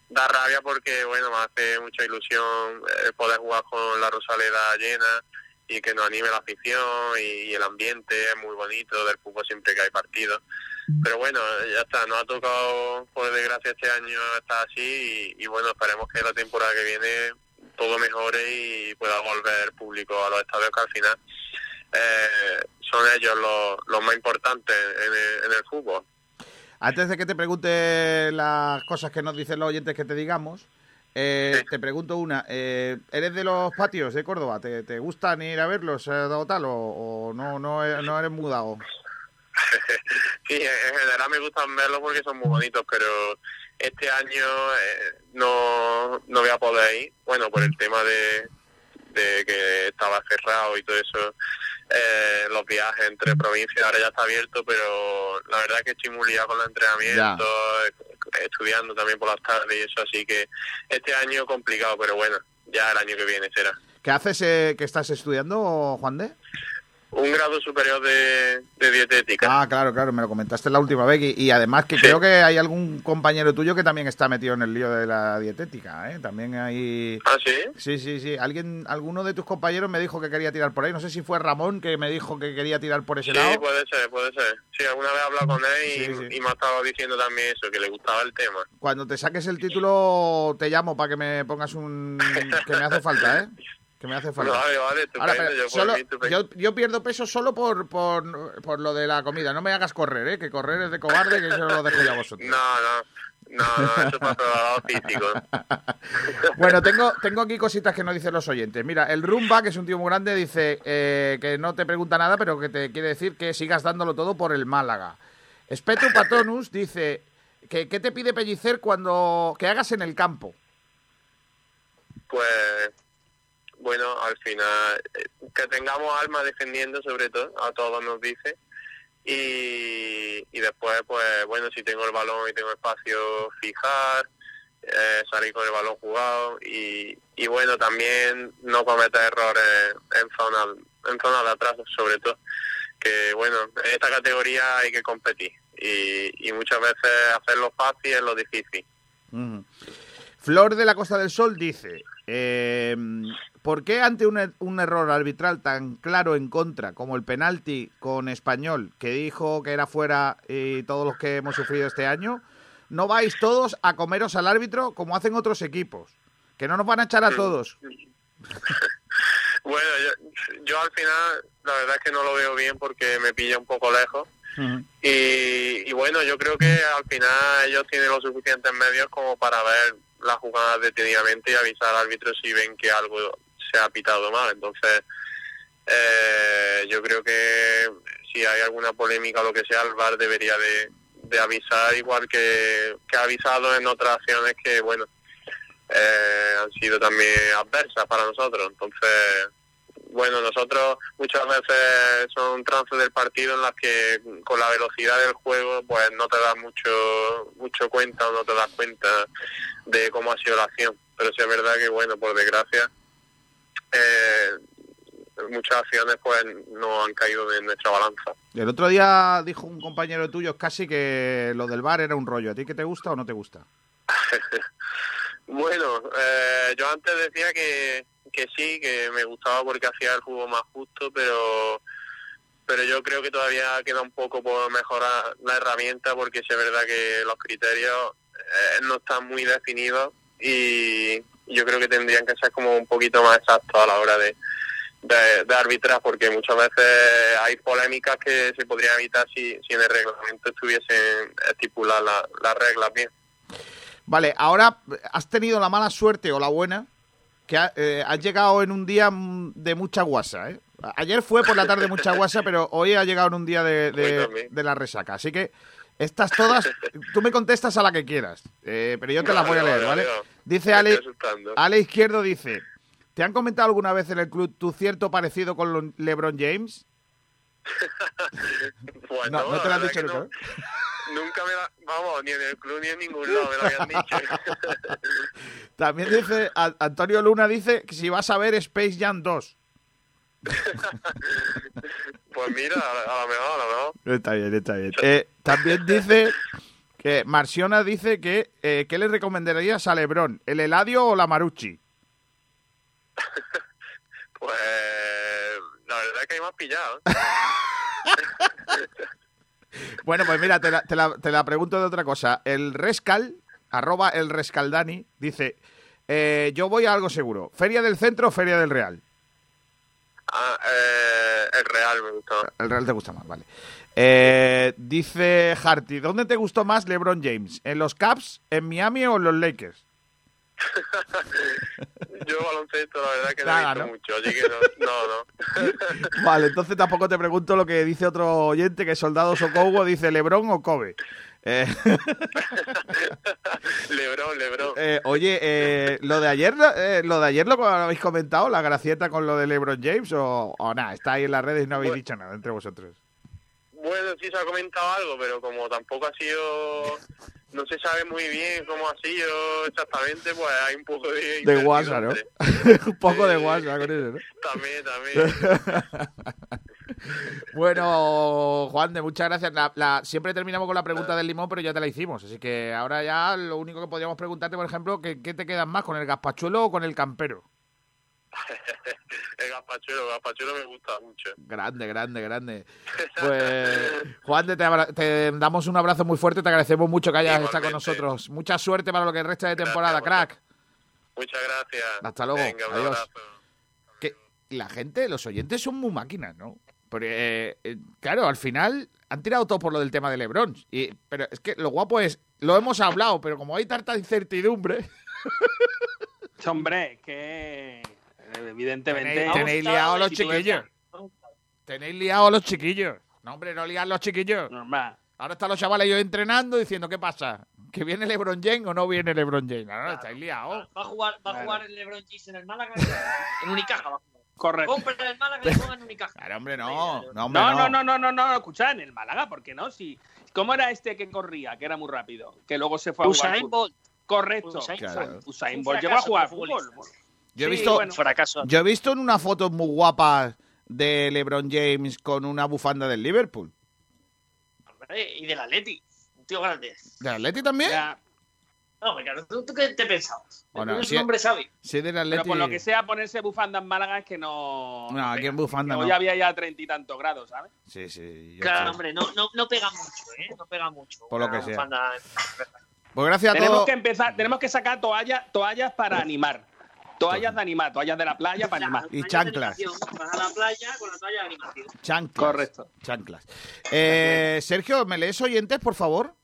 Q: da rabia porque, bueno, me hace mucha ilusión eh, poder jugar con la Rosaleda llena y que nos anime la afición y, y el ambiente es muy bonito del fútbol siempre que hay partidos. Pero bueno, ya está, nos ha tocado por desgracia este año estar así y, y bueno, esperemos que la temporada que viene todo mejore y pueda volver público a los estadios que al final eh, son ellos los, los más importantes en el, en el fútbol.
A: Antes de que te pregunte las cosas que nos dicen los oyentes que te digamos, eh, te pregunto una. eh, ¿Eres de los patios de Córdoba? ¿Te, te gustan ir a verlos eh, o tal? ¿O, o no, no, e- no eres mudado?
Q: Sí, en general me gustan verlos porque son muy bonitos, pero este año eh, no, no voy a poder ir, bueno, por el tema de, de que estaba cerrado y todo eso, eh, los viajes entre provincias ahora ya está abierto, pero la verdad es que estoy muy liado con los entrenamientos, eh, estudiando también por las tardes y eso, así que este año complicado, pero bueno, ya el año que viene será.
A: ¿Qué haces eh, que estás estudiando, Juan de?
Q: Un grado superior de, de dietética.
A: Ah, claro, claro, me lo comentaste la última vez. Y, y además que creo que hay algún compañero tuyo que también está metido en el lío de la dietética, ¿eh? También hay...
Q: ¿Ah, sí?
A: Sí, sí, sí. Alguien, alguno de tus compañeros me dijo que quería tirar por ahí. No sé si fue Ramón que me dijo que quería tirar por ese
Q: Sí,
A: lado.
Q: puede ser, puede ser. Sí, alguna vez he hablado con él y, y me ha estado diciendo también eso, que le gustaba el tema.
A: Cuando te saques el título, te llamo para que me pongas un... que me hace falta, ¿eh? Que me hace falta.
Q: Vale, vale,
A: Ahora, pero
Q: yo
A: solo-
Q: mí,
A: yo, yo pierdo peso solo por, por, por lo de la comida. No me hagas correr, ¿eh? Que correr es de cobarde, que eso lo dejo ya a vosotros.
Q: No, no, no, no, eso es para físico.
A: Bueno, tengo, tengo aquí cositas que nos dicen los oyentes. Mira, el Rumba, que es un tío muy grande, dice eh, que no te pregunta nada, pero que te quiere decir que sigas dándolo todo por el Málaga. Espetu Patronus dice que ¿qué te pide Pellicer cuando que hagas en el campo?
Q: Pues, bueno, al final, eh, que tengamos alma defendiendo sobre todo, a todos nos dice. Y, y después, pues, bueno, si tengo el balón y tengo espacio, fijar, eh, salir con el balón jugado y, y bueno, también no cometer errores en zona, en zona de atrás, sobre todo. Que bueno, en esta categoría hay que competir y, y muchas veces hacerlo fácil es lo difícil.
A: Flor de la Costa del Sol dice, eh, ¿por qué ante un, er- un error arbitral tan claro en contra como el penalti con Español, que dijo que era fuera y todos los que hemos sufrido este año, no vais todos a comeros al árbitro como hacen otros equipos? Que no nos van a echar a todos.
Q: Bueno, yo, yo al final la verdad es que no lo veo bien porque me pilla un poco lejos. Y, y bueno, yo creo que al final ellos tienen los suficientes medios como para ver las jugadas detenidamente y avisar al árbitro si ven que algo se ha pitado mal. Entonces, eh, yo creo que si hay alguna polémica o lo que sea, el VAR debería de, avisar, igual que, que ha avisado en otras acciones que, bueno, eh, han sido también adversas para nosotros. Entonces, bueno, nosotros muchas veces son trances del partido en las que con la velocidad del juego pues no te das mucho mucho cuenta o no te das cuenta de cómo ha sido la acción. Pero sí es verdad que, bueno, por desgracia, eh, muchas acciones pues no han caído en nuestra balanza.
A: El otro día dijo un compañero tuyo casi que lo del bar era un rollo. ¿A ti qué te gusta o no te gusta?
Q: bueno, eh, yo antes decía que, que sí, que me gustaba porque hacía el juego más justo, pero pero yo creo que todavía queda un poco por mejorar la herramienta porque es verdad que los criterios eh, no están muy definidos y yo creo que tendrían que ser como un poquito más exactos a la hora de, de, arbitrar porque muchas veces hay polémicas que se podrían evitar si, si en el reglamento estuviesen estipuladas las reglas bien.
A: Vale, ahora has tenido la mala suerte o la buena que eh, has llegado en un día de mucha guasa, ¿eh? Ayer fue por la tarde mucha guasa, pero hoy ha llegado en un día de, de, la resaca. Así que estas todas, tú me contestas a la que quieras, eh, pero yo te las voy a leer, ¿vale? Dice Ale, Ale Izquierdo, dice, ¿te han comentado alguna vez en el club tu cierto parecido con LeBron James?
Q: pues no, no, te lo han dicho nunca. Nunca me la... Vamos, ni en el club ni en ningún lado me lo habían dicho.
A: También dice, Antonio Luna dice que si vas a ver Space Jam 2.
Q: Pues mira, a lo mejor, a lo mejor.
A: Está bien, está bien. Eh, también dice que Marciona dice que eh, ¿qué le recomendarías a Lebron? ¿El Eladio o la Marucci?
Q: pues la verdad es que hay más pillado.
A: bueno, pues mira, te la, te, la, te la, pregunto de otra cosa. El Rescal, arroba el Rescaldani, dice, eh, yo voy a algo seguro. ¿Feria del Centro o Feria del Real?
Q: Ah, eh, el Real me gustó.
A: El Real te gusta más, vale. Eh, dice Harty, ¿dónde te gustó más LeBron James? ¿En los Caps, en Miami o en los Lakers?
Q: Yo baloncesto, la verdad que no he visto mucho, así que no, no,
A: vale, entonces tampoco te pregunto lo que dice otro oyente, que Soldado Socobo dice Lebron o Kobe.
Q: Eh... Lebron, Lebron.
A: Eh, oye, eh, lo de ayer, eh, lo de ayer lo habéis comentado, la gracieta con lo de LeBron James o, o nada, está ahí en las redes y no habéis dicho nada entre vosotros.
Q: Bueno, sí se ha comentado algo, pero como tampoco ha sido no se sabe muy bien cómo ha sido exactamente, pues hay un poco de...
A: De WhatsApp, ¿no? un poco de WhatsApp con eso, ¿no?
Q: También, también.
A: bueno, Juan, de muchas gracias. La, siempre terminamos con la pregunta del limón, pero ya te la hicimos. Así que ahora ya lo único que podríamos preguntarte, por ejemplo, ¿qué, qué te quedas más, con el gazpachuelo o con el campero?
Q: el gazpachuelo, el gazpachuelo me gusta mucho.
A: Grande, grande, grande. Pues, Juan, te, te, damos un abrazo muy fuerte, te agradecemos mucho que hayas estado con nosotros. Mucha suerte para lo que resta de temporada, crack.
Q: Muchas gracias.
A: Hasta luego. Adiós. Que la gente, los oyentes son muy máquinas, ¿no? Porque, eh, claro, al final han tirado todo por lo del tema de Lebron. Y, pero es que lo guapo es, lo hemos hablado, pero como hay tanta incertidumbre.
C: Hombre, que evidentemente.
A: Tenéis, liado a los chiquillos. Tenéis liado a los chiquillos. No, hombre, no liar los chiquillos.
C: Normal.
A: Ahora están los chavales yo entrenando diciendo, ¿qué pasa? ¿Que viene LeBron James o no viene LeBron James? No, no, estáis liados.
D: Va a jugar, va a jugar el LeBron James en el Málaga, en Unicaja
C: Correcto.
D: Compra el Málaga y juega en Unicaja.
A: Claro, hombre, no. No,
C: hombre, no, no, no, no, no, no, escucha, en el Málaga, ¿por qué no? Si, ¿Cómo era este que corría, que era muy rápido? Que luego se fue a jugar.
D: Usain Bolt.
C: Correcto. Usain, Bolt llegó a jugar fútbol.
A: Yo he, visto, yo he visto en una foto muy guapa de LeBron James con una bufanda del Liverpool.
D: y del Atleti, un tío grande.
A: ¿Del Atleti también?
D: No, claro, ¿tú, qué te pensabas? Bueno, un hombre sabio.
A: Sí, del Atleti...
C: Pero por lo que sea, ponerse bufanda en Málaga es que no...
A: No, aquí en bufanda no.
C: Hoy había ya treinta y tantos grados, ¿sabes?
A: Sí, sí.
D: Claro, hombre, no, no, no pega mucho, ¿eh? No pega mucho.
A: Por lo que sea. Pues gracias a
C: tenemos. Que empezar, tenemos que sacar toallas, toallas para animar. Toallas de animar, toallas de la playa para animar.
A: Y chanclas.
D: Vas a la playa con la toalla de animación.
A: Chanclas.
C: Correcto.
A: Chanclas. Eh, Sergio, ¿me lees oyentes, por favor?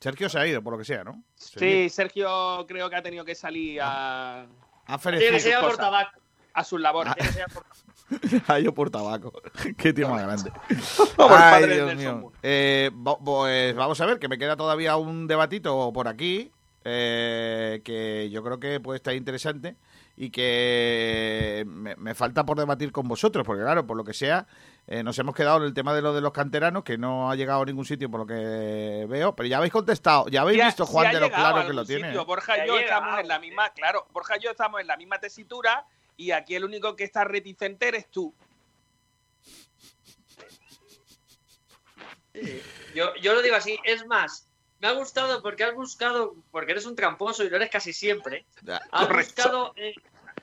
A: Sergio se ha ido, por lo que sea, ¿no?
C: Sí, Sergio creo que ha tenido que salir a...
A: Ha
D: Tiene que por tabaco.
C: A sus labores.
D: Tiene que ser por
A: a yo por tabaco. Qué tío más grande. Ay, Dios mío. Eh, pues vamos a ver, que me queda todavía un debatito por aquí, eh, que yo creo que puede estar interesante y que me, me falta por debatir con vosotros, porque claro, por lo que sea, eh, nos hemos quedado en el tema de lo de los canteranos, que no ha llegado a ningún sitio por lo que veo, pero ya habéis contestado, ya habéis visto, Juan, de lo claro que lo tiene.
C: sitio.
A: ¿eh?
C: Borja
D: Ya
C: y yo estamos en la misma, claro, Borja y yo estamos en la misma tesitura y aquí el único que está reticente eres tú.
D: Yo, yo lo digo así, es más, me ha gustado porque has buscado, porque eres un tramposo y lo eres casi siempre. Has
C: Correcto.
D: buscado, eh,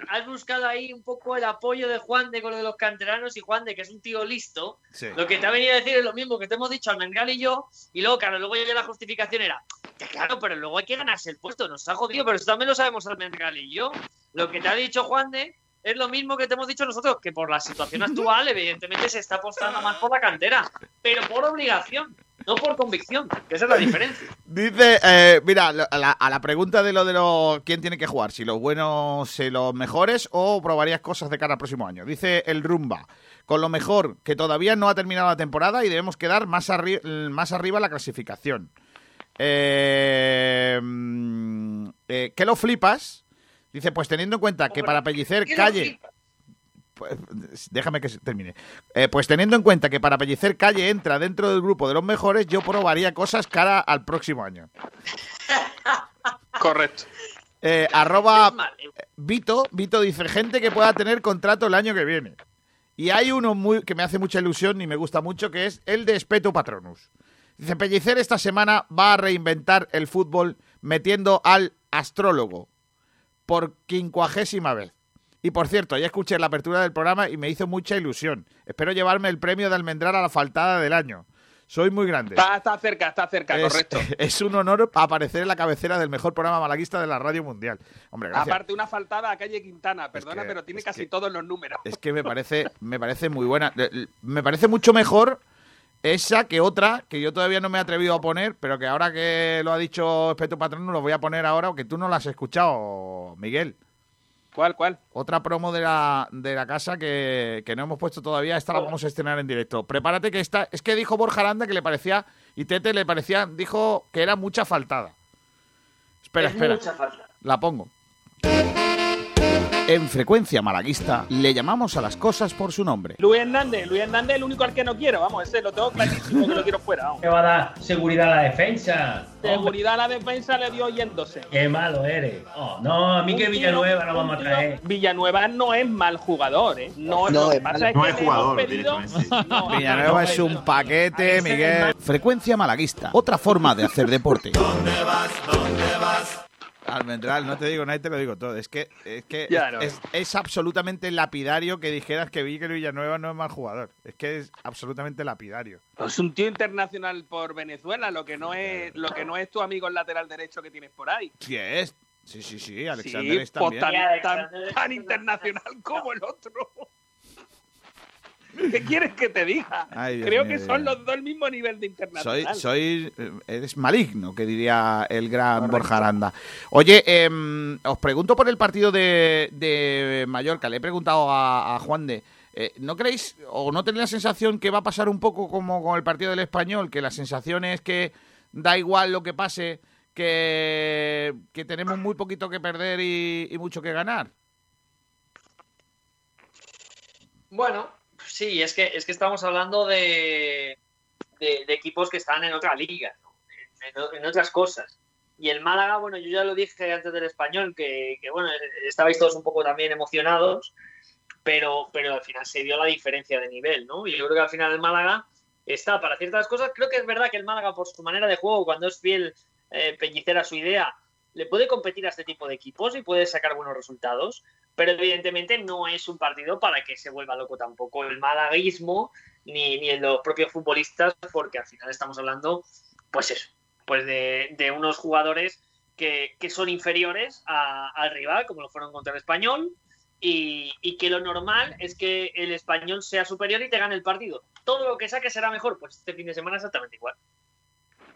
D: has buscado ahí un poco el apoyo de Juan de con lo de los canteranos y Juan de que es un tío listo.
A: Sí.
D: Lo que te ha venido a decir es lo mismo que te hemos dicho Almendral y yo, y luego, claro, luego ya la justificación era, que claro, pero luego hay que ganarse el puesto, nos ha jodido, pero eso también lo sabemos Almendral y yo. Lo que te ha dicho Juan de es lo mismo que te hemos dicho nosotros, que por la situación actual, evidentemente se está apostando más por la cantera, pero por obligación, no por convicción, que esa es la diferencia.
A: Dice, eh, mira, lo- a la, a la pregunta de lo de los quién tiene que jugar, si los buenos, si los mejores o probarías cosas de cara al próximo año. Dice el Rumba, con lo mejor que todavía no ha terminado la temporada y debemos quedar más, arri- más arriba la clasificación. Eh, mm, eh, ¿Qué lo flipas? Dice, pues teniendo en cuenta que para Pellicer
D: ¿Qué lo
A: calle...
D: flipas?
A: Pues, déjame que se termine. Eh, pues teniendo en cuenta que para Pellicer Calle entra dentro del grupo de los mejores, yo probaría cosas cara al próximo año.
C: Correcto.
A: Eh, arroba
D: eh.
A: Vito, Vito dice, gente que pueda tener contrato el año que viene. Y hay uno muy, que me hace mucha ilusión y me gusta mucho, que es el de Espeto Patronus. Dice, Pellicer esta semana va a reinventar el fútbol metiendo al astrólogo por quincuagésima vez. Y por cierto, ya escuché la apertura del programa y me hizo mucha ilusión. Espero llevarme el premio de almendrar a la faltada del año. Soy muy grande.
C: Está, está cerca, está cerca,
A: Es,
C: correcto.
A: es un honor aparecer en la cabecera del mejor programa malaguista de la radio mundial. Hombre, gracias.
C: Aparte, una faltada a calle Quintana, perdona,
A: que-
C: pero tiene casi
A: que-
C: todos los números.
A: Es que me parece, me parece muy buena. Me parece mucho mejor esa que otra que yo todavía no me he atrevido a poner, pero que ahora que lo ha dicho Espeto Patrón, lo voy a poner ahora, aunque tú no la has escuchado, Miguel.
C: ¿Cuál, cuál?
A: Otra promo de la, de la casa que, que no hemos puesto todavía, esta la vamos a estrenar en directo. Prepárate que esta, es que dijo Borja Aranda que le parecía, y Tete le parecía, dijo que era mucha faltada. Espera,
D: Es
A: espera,
D: mucha falta.
A: la pongo. En frecuencia malaguista le llamamos a las cosas por su nombre.
C: Luis Hernández, Luis Hernández es el único al que no quiero, vamos, ese lo tengo clarísimo que lo quiero fuera. Vamos.
R: ¿Qué va a dar seguridad a la defensa?
C: Seguridad a la defensa le dio yéndose.
R: qué malo eres. Oh, no, a mí que
C: Un tío-
R: Villanueva lo vamos a
C: tío-
R: traer.
C: Villanueva no es mal jugador, ¿eh? No,
O: No,
C: lo que
O: es
C: pasa
O: mal-
C: es
S: no
C: que
S: jugador,
C: pedido-
S: directamente.
C: No,
A: Villanueva es un paquete, Miguel. Frecuencia malaguista, otra forma de hacer deporte. Almendral, no te digo nada, te lo digo todo. Es que, es, que
C: Ya
A: es,
C: no.
A: es- es absolutamente lapidario que dijeras que Víctor Villanueva no es mal jugador. Es que es absolutamente lapidario.
C: Es un tío internacional por Venezuela, lo que no es, lo que no es tu amigo el lateral derecho que tienes por ahí.
A: Sí es. Sí, sí, sí, Alexander
C: Sí,
A: es
C: pues
D: Y
C: tan internacional como el otro. ¿Qué quieres que te diga?
A: Ay,
C: Creo
A: mío,
C: que son los dos el mismo nivel de
A: Soy,
C: internacional.
A: soy, eh, eres maligno, que diría el gran Borja Aranda. Oye, em, os pregunto por el partido de, de Mallorca. Le he preguntado a, a Juan de, eh, ¿no creéis o no tenéis la sensación que va a pasar un poco como con el partido del Español? Que la sensación es que da igual lo que pase, que, que tenemos muy poquito que perder y, y mucho que ganar.
D: Bueno, sí, es que, es que estamos hablando de, de, equipos que están en otra liga, ¿no? en, otras cosas. Y el Málaga, bueno, yo ya lo dije antes del español, que, que, bueno, estabais todos un poco también emocionados, pero, pero al final se dio la diferencia de nivel, ¿no? Y yo creo que al final el Málaga está para ciertas cosas. Creo que es verdad que el Málaga, por su manera de juego, cuando es fiel eh, Pellicer a su idea, le puede competir a este tipo de equipos y puede sacar buenos resultados, pero evidentemente no es un partido para que se vuelva loco tampoco el malaguismo ni, ni en los propios futbolistas, porque al final estamos hablando, pues eso, pues de, de unos jugadores que, que son inferiores al rival, como lo fueron contra el español, y, y que lo normal es que el español sea superior y te gane el partido. Todo lo que saque será mejor, pues este fin de semana exactamente igual.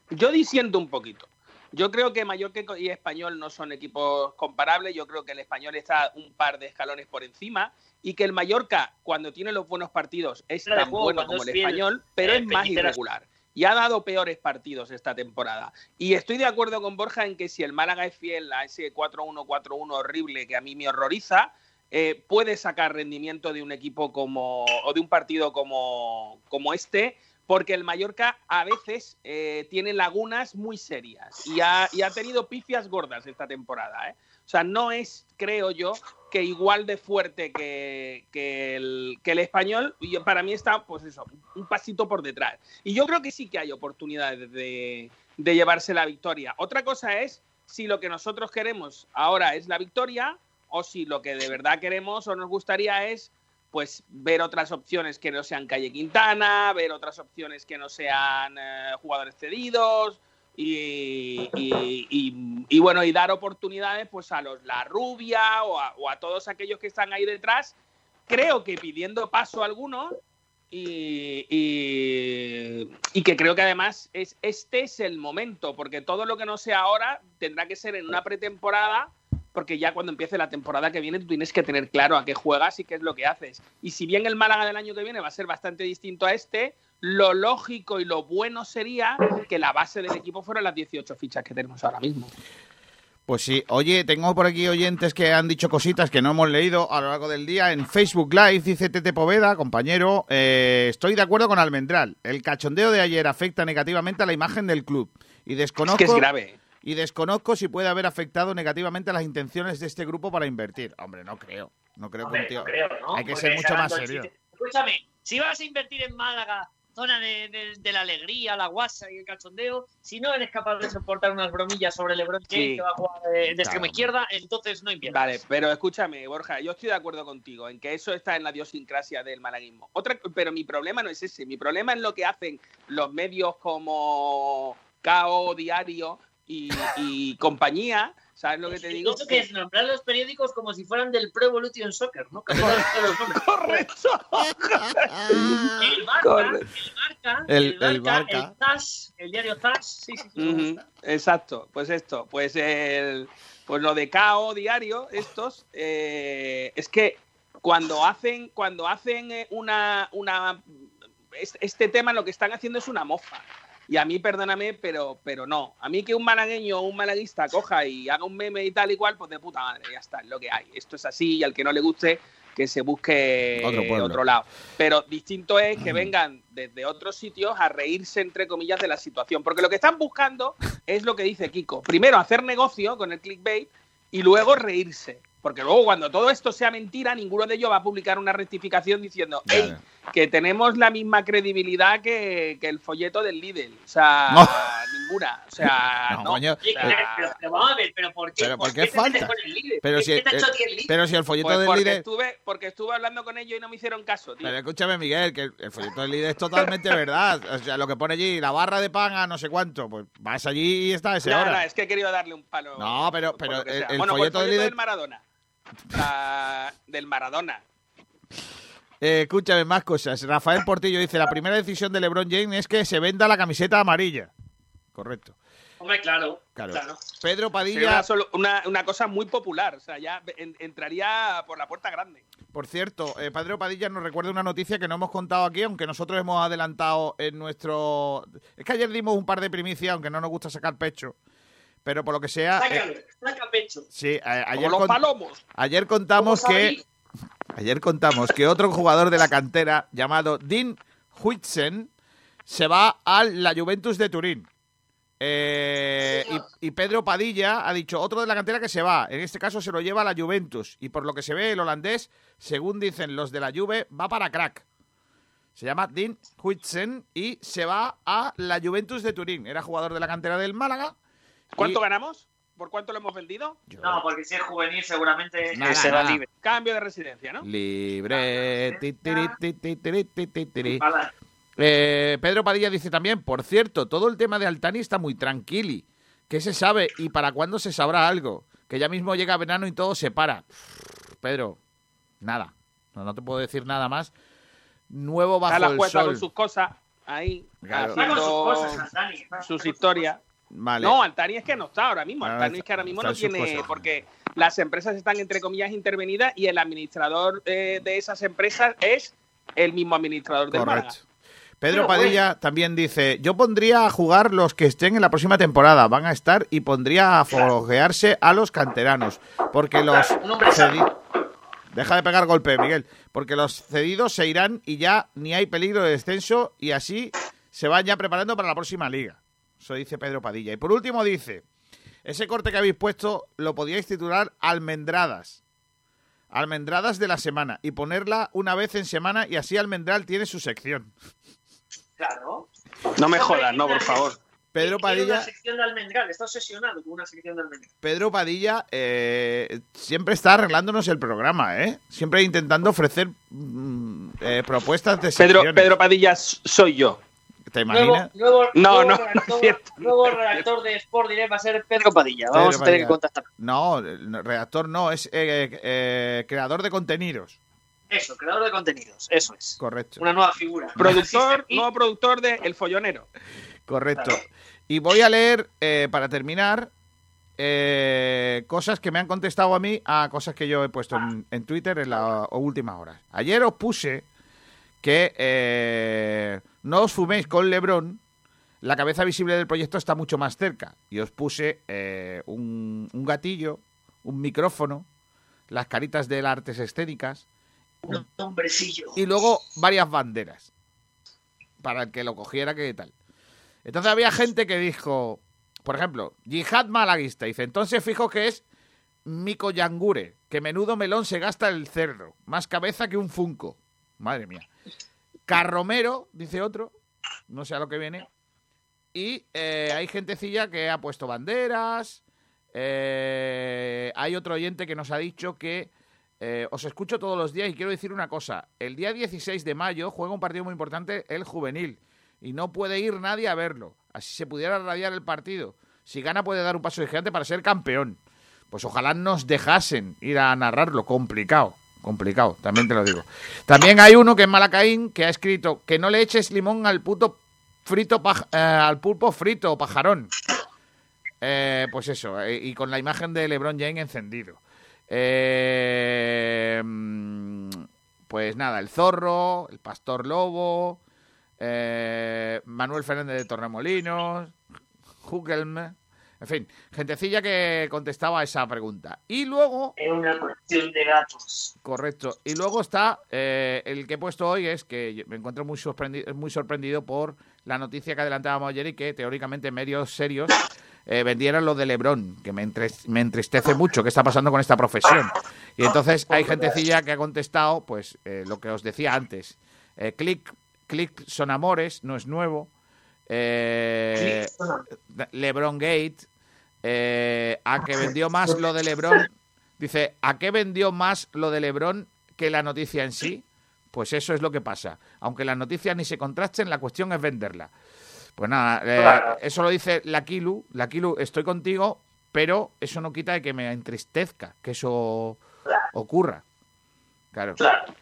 C: Yo disiento un poquito. Yo creo que Mallorca y Español no son equipos comparables. Yo creo que el Español está un par de escalones por encima y que el Mallorca, cuando tiene los buenos partidos, es tan
D: juego,
C: bueno como el Español, pero
D: eh,
C: es más irregular. Y ha dado peores partidos esta temporada. Y estoy de acuerdo con Borja en que si el Málaga es fiel a ese 4-1-4-1 horrible que a mí me horroriza, eh, puede sacar rendimiento de un equipo como o de un partido como, como este, porque el Mallorca a veces eh, tiene lagunas muy serias y ha, tenido pifias gordas esta temporada. ¿eh? O sea, no es, creo yo, que igual de fuerte que, que el, que el español, y para mí está, pues eso, un pasito por detrás. Y yo creo que sí que hay oportunidades de, de llevarse la victoria. Otra cosa es si lo que nosotros queremos ahora es la victoria o si lo que de verdad queremos o nos gustaría es pues ver otras opciones que no sean Calle Quintana, ver otras opciones que no sean eh, jugadores cedidos y, bueno, y dar oportunidades pues a los La Rubia o a, o a todos aquellos que están ahí detrás, creo que pidiendo paso a algunos y, y- y que creo que además es, este es el momento, porque todo lo que no sea ahora tendrá que ser en una pretemporada, porque ya cuando empiece la temporada que viene tú tienes que tener claro a qué juegas y qué es lo que haces. Y si bien el Málaga del año que viene va a ser bastante distinto a este, lo lógico y lo bueno sería que la base del equipo fueran las 18 fichas que tenemos ahora mismo.
A: Pues sí, oye, tengo por aquí oyentes que han dicho cositas que no hemos leído a lo largo del día. En Facebook Live dice Tete Poveda, compañero, eh, estoy de acuerdo con Almendral. El cachondeo de ayer afecta negativamente a la imagen del club. Y desconozco,
C: Es que es grave.
A: Y desconozco si puede haber afectado negativamente a las intenciones de este grupo para invertir. Hombre, no creo. No creo
D: Hombre,
A: que un tío...
D: no creo, ¿no?
A: Hay que
D: Porque
A: ser mucho más serio.
D: Escúchame, si vas a invertir en Málaga, zona de, de- de la alegría, la guasa y el cachondeo, si no eres capaz de soportar unas bromillas sobre LeBron James
C: Sí.
D: que va a jugar de, de
C: Claro.
D: izquierda, entonces no inviertas.
C: Vale, pero escúchame, Borja, yo estoy de acuerdo contigo en que eso está en la idiosincrasia del malaguismo. Otra, pero mi problema no es ese, mi problema es lo que hacen los medios como KO Diario y, y compañía, ¿sabes lo que te digo?
D: Eso que es nombrar los periódicos como si fueran del Pro Evolution Soccer, ¿no?
C: Correcto.
D: El Barca,
C: Correcto.
D: el Barca,
C: El-
D: Barca, el TAS, el diario TAS, sí, sí, sí.
C: Exacto, pues esto, pues el, pues lo de KO diario, estos, eh, es que cuando hacen, cuando hacen eh, una, una, es- este tema lo que están haciendo es una mofa. Y a mí, perdóname, pero, pero no. A mí que un malagueño o un malaguista coja y haga un meme y tal y cual, pues de puta madre, ya está, es lo que hay. Esto es así y al que no le guste, que se busque
A: Otro
C: otro lado. Pero distinto es que vengan desde otros sitios a reírse, entre comillas, de la situación. Porque lo que están buscando es lo que dice Kiko. Primero, hacer negocio con el clickbait y luego reírse. Porque luego, cuando todo esto sea mentira, ninguno de ellos va a publicar una rectificación diciendo, hey, que tenemos la misma credibilidad que, que el folleto del Lidl. O sea,
A: No.
C: ninguna. O sea,
A: No,
C: no.
A: coño.
C: O sea,
D: Pero, pero, pero vamos a ver, pero ¿por qué?
A: Pero ¿por qué
D: te metes
A: falta?
D: con el líder?
A: Pero
D: ¿Qué-
A: si,
D: qué te ha
A: eh,
D: hecho a ti el líder?
A: pero si el folleto
C: pues
A: del
C: porque
A: líder...
C: estuve, porque estuve hablando con ellos y no me hicieron caso, tío.
A: Pero escúchame, Miguel, que el, el folleto del líder es totalmente verdad. O sea, lo que pone allí, la barra de pan a no sé cuánto, pues vas allí y está a esa
C: No,
A: hora.
C: no, es que he querido darle un palo.
A: No, pero, pero el, el
C: bueno, pues
A: folleto del líder...
C: del Maradona. Del Maradona.
A: Eh, escúchame, más cosas. Rafael Portillo dice, la primera decisión de LeBron James es que se venda la camiseta amarilla. Correcto.
D: Hombre, claro.
A: Claro.
D: claro.
A: Pedro
C: Sería
A: Padilla,
C: una, solo- una, una cosa muy popular. O sea, ya en- entraría por la puerta grande.
A: por cierto, eh, Pedro Padilla nos recuerda una noticia que no hemos contado aquí, aunque nosotros hemos adelantado en nuestro... Es que ayer dimos un par de primicias, aunque no nos gusta sacar pecho. Pero por lo que sea... eh,
D: saca pecho.
A: sí, a-
C: Como
A: ayer,
C: los
A: con-
C: palomos.
A: ayer contamos
D: ¿Cómo
A: que... Ayer contamos que otro jugador de la cantera llamado Dean Huitzen se va a la Juventus de Turín. Eh, y, y Pedro Padilla ha dicho otro de la cantera que se va. En este caso se lo lleva a la Juventus. Y por lo que se ve, el holandés, según dicen los de la Juve, va para crack. Se llama Dean Huitzen y se va a la Juventus de Turín. Era jugador de la cantera del Málaga.
C: ¿Cuánto
A: Y-
C: ganamos? ¿Por cuánto lo hemos vendido?
D: No, porque si es juvenil seguramente
A: Nada,
D: será
A: nada.
D: libre.
C: Cambio de residencia, ¿no?
A: Libre. Eh, Pedro Padilla dice también, por cierto, todo el tema de Altani está muy tranquili. ¿Qué se sabe y para cuándo se sabrá algo? Que ya mismo llega verano y todo se para. Pedro, nada. No, no te puedo decir nada más. Nuevo bajo
C: la
A: el sol.
C: con sus cosas ahí,
A: Claro.
D: Con sus
C: haciendo
D: cosas, Dani.
C: sus historias.
A: Vale.
C: No, Altani es que no está ahora mismo.
A: Ah,
C: Altani es que ahora mismo no tiene. Porque las empresas están, entre comillas, intervenidas y el administrador eh, de esas empresas es el mismo administrador del Málaga.
A: Correcto. Pedro
C: Pero,
A: Padilla también dice, yo pondría a jugar los que estén en la próxima temporada, van a estar y pondría a foguearse a los canteranos, porque los Deja de pegar golpe, Miguel, porque los cedidos se irán y ya ni hay peligro de descenso y así se van ya preparando para la próxima liga. Eso dice Pedro Padilla. Y por último dice, ese corte que habéis puesto lo podíais titular Almendradas. Almendradas de la semana y ponerla una vez en semana y así Almendral tiene su sección.
D: Claro.
C: No me jodas, no, por favor.
A: Pedro
D: una
A: Padilla,
D: sección de Almendral, está obsesionado con una sección de Almendral.
A: Pedro Padilla eh, siempre está arreglándonos el programa, ¿eh? Siempre intentando ofrecer mm, eh, propuestas de
C: Pedro,
A: secciones.
C: Pedro Padilla s- soy yo.
A: ¿Te
D: Nuevo,
A: imaginas?
D: nuevo,
C: No,
D: nuevo
C: no, no
D: redactor,
C: es cierto.
D: nuevo redactor de Sport Direct va a ser Pedro Padilla. Vamos
A: Pedro
D: a tener que contactar.
A: No, redactor no, es eh, eh, creador de contenidos.
D: Eso, creador de contenidos, eso es.
A: Correcto.
D: Una nueva figura.
C: Productor, nuevo productor de El Follonero.
A: Correcto. Y voy a leer, eh, para terminar, eh, cosas que me han contestado a mí a cosas que yo he puesto en, en Twitter en las últimas horas. Ayer os puse que eh, no os fuméis con Lebron. La cabeza visible del proyecto está mucho más cerca. Y os puse eh, un, un gatillo, un micrófono, las caritas de las artes escénicas
D: Un hombrecillo.
A: y luego varias banderas para el que lo cogiera que tal. Entonces había gente que dijo, por ejemplo, Yihad Malaguista, dice, entonces fijo que es Mico Yangure, que menudo melón se gasta el cerdo, más cabeza que un funco. Madre mía. Carromero, dice otro, no sé a lo que viene. Y eh, hay gentecilla que ha puesto banderas. eh, hay otro oyente que nos ha dicho que eh, os escucho todos los días y quiero decir una cosa. El día 16 de mayo juega un partido muy importante, el juvenil, y no puede ir nadie a verlo. Así se pudiera radiar el partido. Si gana puede dar un paso de gigante para ser campeón. Pues ojalá nos dejasen ir a narrarlo. Complicado, complicado, también te lo digo. También hay uno que es Malacaín que ha escrito que no le eches limón al puto frito eh, al pulpo frito pajarón. Eh, pues eso, eh, y con la imagen de LeBron James encendido. Eh, mm, pues nada, el zorro, el pastor lobo, eh, Manuel Fernández de Torremolinos, Hugelme, en fin, gentecilla que contestaba esa pregunta. Y luego,
D: Es una cuestión de gatos.
A: correcto, y luego está eh, el que he puesto hoy, es que me encuentro muy sorprendido, muy sorprendido por la noticia que adelantábamos ayer y que teóricamente medios serios eh, vendieran lo de Lebron, que me, entristece mucho qué está pasando con esta profesión. Y entonces hay gentecilla que ha contestado, pues eh, lo que os decía antes. Eh, click, click son amores, no es nuevo. Eh, Lebron Gate, eh, a que vendió más lo de Lebron. Dice, ¿a qué vendió más lo de Lebron que la noticia en sí? Pues eso es lo que pasa. Aunque las noticias ni se contrasten, la cuestión es venderla. Pues nada, eh,
D: Claro.
A: eso lo dice la Kilu. La Kilu, estoy contigo, pero eso no quita de que me entristezca que eso ocurra. Claro.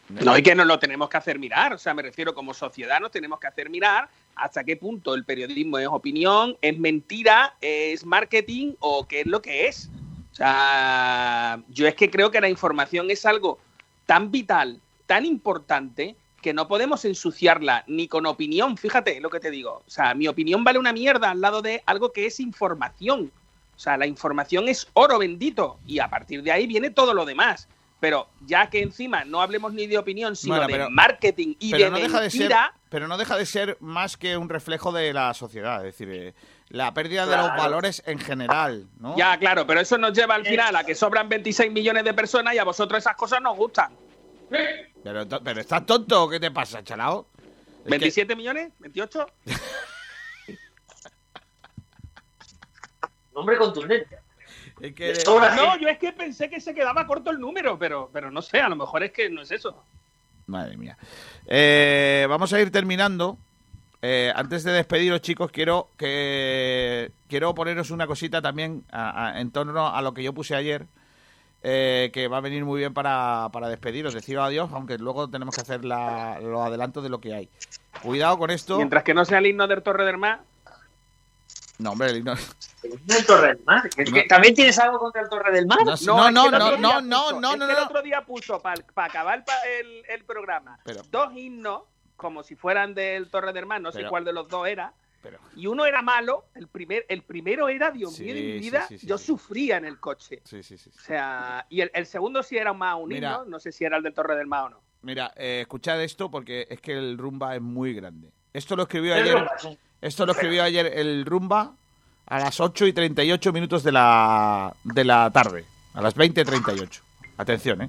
C: No, y que nos lo tenemos que hacer mirar. O sea, me refiero como sociedad, nos tenemos que hacer mirar hasta qué punto el periodismo es opinión, es mentira, es marketing o qué es lo que es. O sea, yo es que creo que la información es algo tan vital, tan importante, que no podemos ensuciarla ni con opinión. Fíjate lo que te digo. O sea, mi opinión vale una mierda al lado de algo que es información. O sea, la información es oro bendito y a partir de ahí viene todo lo demás. Pero ya que encima no hablemos ni de opinión, sino
A: Bueno,
C: de marketing y
A: pero
C: de
A: no deja de ser
C: mentira,
A: pero no deja de ser más que un reflejo de la sociedad es decir eh, la pérdida de los valores en general no
C: ya claro, pero eso nos lleva al final a que sobran 26 millones de personas y a vosotros esas cosas nos gustan.
A: pero, pero estás tonto o qué te pasa chalao Es que-
C: ¿27 millones? ¿28?
D: Nombre contundente.
A: Es que-
C: No, yo es que pensé que se quedaba corto el número, pero, pero no sé, a lo mejor es que no es eso.
A: Madre mía. Eh, vamos a ir terminando. Eh, antes de despediros, chicos, quiero que quiero poneros una cosita también a- a- en torno a lo que yo puse ayer, eh, que va a venir muy bien para, para despediros, deciros adiós, aunque luego tenemos que hacer la, los adelantos de lo que hay. Cuidado con esto.
C: Mientras que no sea el himno del Torre del Mar,
A: No, hombre, el himno...
D: El Torre del Mar. Es que ¿También tienes algo contra el Torre del Mar?
A: No, no, no, no, no,
C: puso-
A: no, no,
C: es
A: no,
C: que el otro día puso, para acabar pa- el, el programa,
A: Pero-
C: dos himnos, como si fueran del Torre del Mar, no sé cuál de los dos era.
A: Pero-
C: Y uno era malo, el, primer, el primero era, Dios
A: Sí,
C: mío de mi vida,
A: sí, sí,
C: yo
A: sí.
C: sufría en el coche.
A: Sí, sí, sí.
C: O sea, y el, el segundo sí era más un himno, no sé si era el del Torre del Mar o no.
A: Mira, eh, escuchad esto porque es que el rumba es muy grande. Esto lo escribió ayer.
D: Rumba, sí.
A: Esto lo escribió ayer el rumba a las 8 y 38 minutos de la, de la tarde. A las 20 y 38. Atención, ¿eh?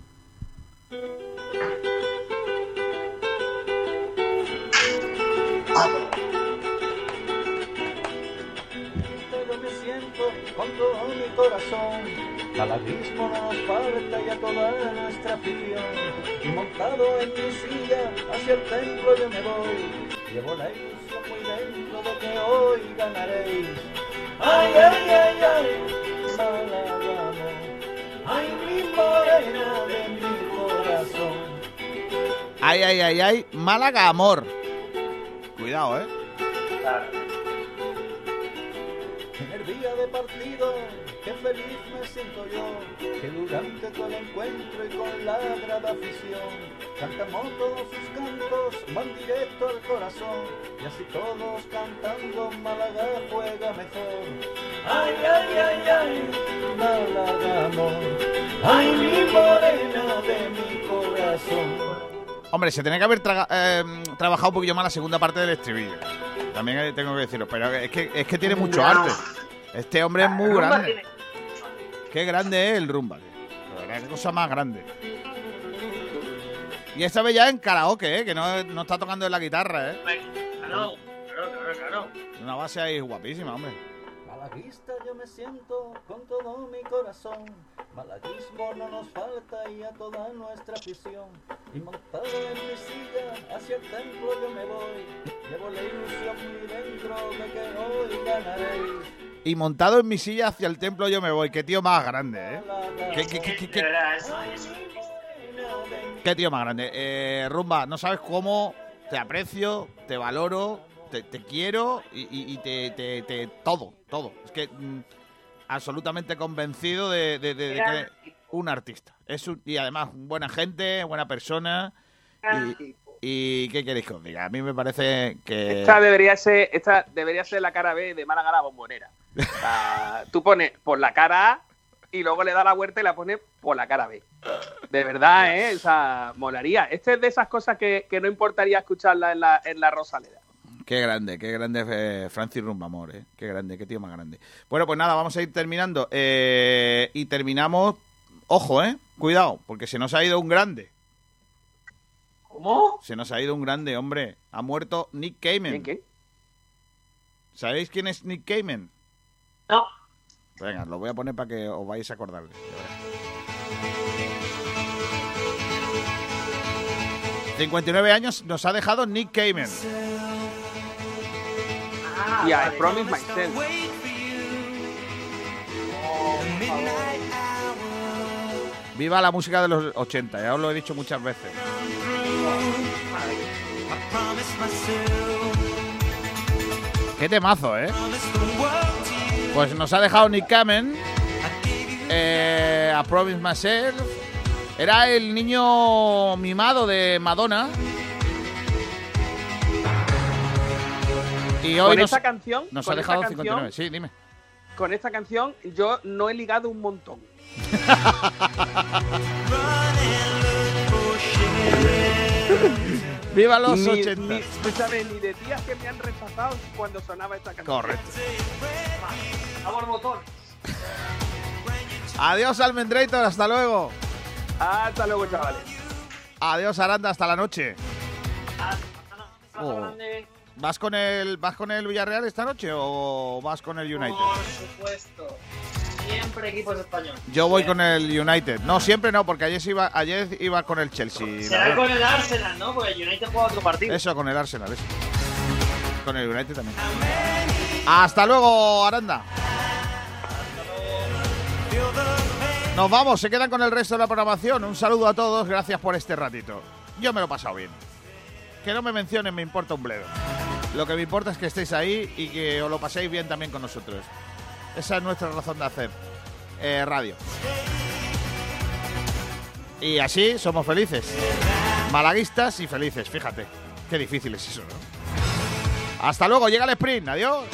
T: Yo me siento con todo mi corazón. Malaguismo no nos falta y a toda nuestra afición. Y montado en mi silla hacia el templo yo me voy. Llevo la ilusión muy dentro de que hoy ganaréis. Ay, ay, ay, ay, Málaga, amor. Ay, mi morena de mi corazón.
A: Ay, ay, ay, ay. Málaga, amor. Cuidado, ¿eh?
T: En el día de partido, qué feliz me siento yo, que durante todo el encuentro y con la grada afición, cantamos todos sus cantos, van directo al corazón, y así todos cantando Málaga juega mejor. Ay, ay, ay, ay, Málaga amor, ay, mi morena de mi corazón.
A: Hombre, se tenía que haber traga- eh, trabajado un poquillo más la segunda parte del estribillo. También tengo que decirlo, pero es que, es que tiene mucho
D: No.
A: arte. Este hombre es muy grande. Qué grande es el rumba. De verdad, qué cosa más grande. Y esta vez ya en karaoke, ¿eh? que no, no está tocando en la guitarra, ¿eh?
D: Claro, claro, claro, claro.
A: Una base ahí guapísima, hombre.
T: Malaguista yo me siento con todo mi corazón. Malaguismo no nos falta y a toda nuestra afición. Y montado en mi silla hacia el templo yo me voy. Llevo la ilusión muy dentro de que hoy ganaréis.
A: Y montado en mi silla hacia el templo yo me voy. Qué tío más grande, ¿eh? Qué, qué- qué- qué-
D: De
A: qué-
D: verdad, es- es-
A: qué tío más grande. Eh, Rumba, no sabes cómo te aprecio, te valoro, te, te quiero y, y- y te, te- te- todo, todo. Es que mm, absolutamente convencido de, de- de- de que eres un artista. Es un- y además buena gente, buena persona. Y, y ¿qué queréis que os diga? A mí me parece que...
C: Esta debería ser, esta debería ser la cara B de Málaga la bombonera. O sea, tú pones por la cara A y luego le das la vuelta y la pones por la cara B. De verdad, ¿eh? O sea, molaría. Este es de esas cosas que, que no importaría escucharla en la, en la Rosaleda.
A: Qué grande, qué grande eh, Francis Rumbamor, ¿eh? Qué grande, qué tío más grande. Bueno, pues nada, vamos a ir terminando. Eh, y terminamos, ojo, ¿eh? Cuidado, porque se nos ha ido un grande.
D: ¿Cómo?
A: Se nos ha ido un grande, hombre. Ha muerto Nick Cayman.
C: ¿Qué?
A: ¿Sabéis quién es Nick Cayman?
D: No.
A: Venga, lo voy a poner para que os vayáis a acordarle. 59 años nos ha dejado Nick Cayman.
D: Ah,
C: y I
D: vale.
C: Promise Myself.
A: Viva la música de los 80, ya os lo he dicho muchas veces. Qué temazo, ¿eh? Pues nos ha dejado Nick Cayman. Eh, a Promise Myself. Era el niño mimado de Madonna. Y hoy
C: Con
A: nos,
C: esta canción,
A: nos ha dejado
C: canción,
A: 59. Sí, dime.
C: Con esta canción yo no he ligado un montón.
A: ¡Viva los
C: ni,
A: 80!
C: Ni, escúchame, ni de días que me han rechazado cuando sonaba esta canción.
A: Correcto.
D: Vamos, botón.
A: Adiós, Almendrator, hasta luego.
C: Hasta luego, chavales.
A: Adiós, Aranda, hasta la noche. Oh. ¿Vas con el vas con el Villarreal esta noche o vas con el United?
D: Por supuesto. Siempre equipos españoles.
A: Yo voy con el United. No, siempre no, porque ayer iba ayer iba con el Chelsea.
D: Será con el Arsenal, ¿no? Porque el United juega otro partido.
A: Eso, con el Arsenal, eso. Con el United también. Hasta luego, Aranda. Nos vamos, se quedan con el resto de la programación. Un saludo a todos, gracias por este ratito. Yo me lo he pasado bien. Que no me mencionen, me importa un bledo.
U: Lo que me importa es que estéis ahí y que os lo paséis bien también con nosotros. Esa es nuestra razón de hacer eh, radio. Y así somos felices. Malaguistas y felices, fíjate. Qué difícil es eso, ¿no? Hasta luego, llega el sprint. Adiós.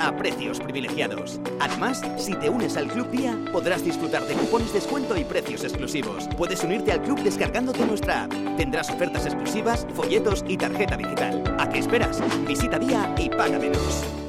I: A precios privilegiados. Además, si te unes al Club Día, podrás disfrutar de cupones descuento y precios exclusivos. Puedes unirte al club descargándote nuestra app. Tendrás ofertas exclusivas, folletos y tarjeta digital. ¿A qué esperas? Visita Día y paga menos.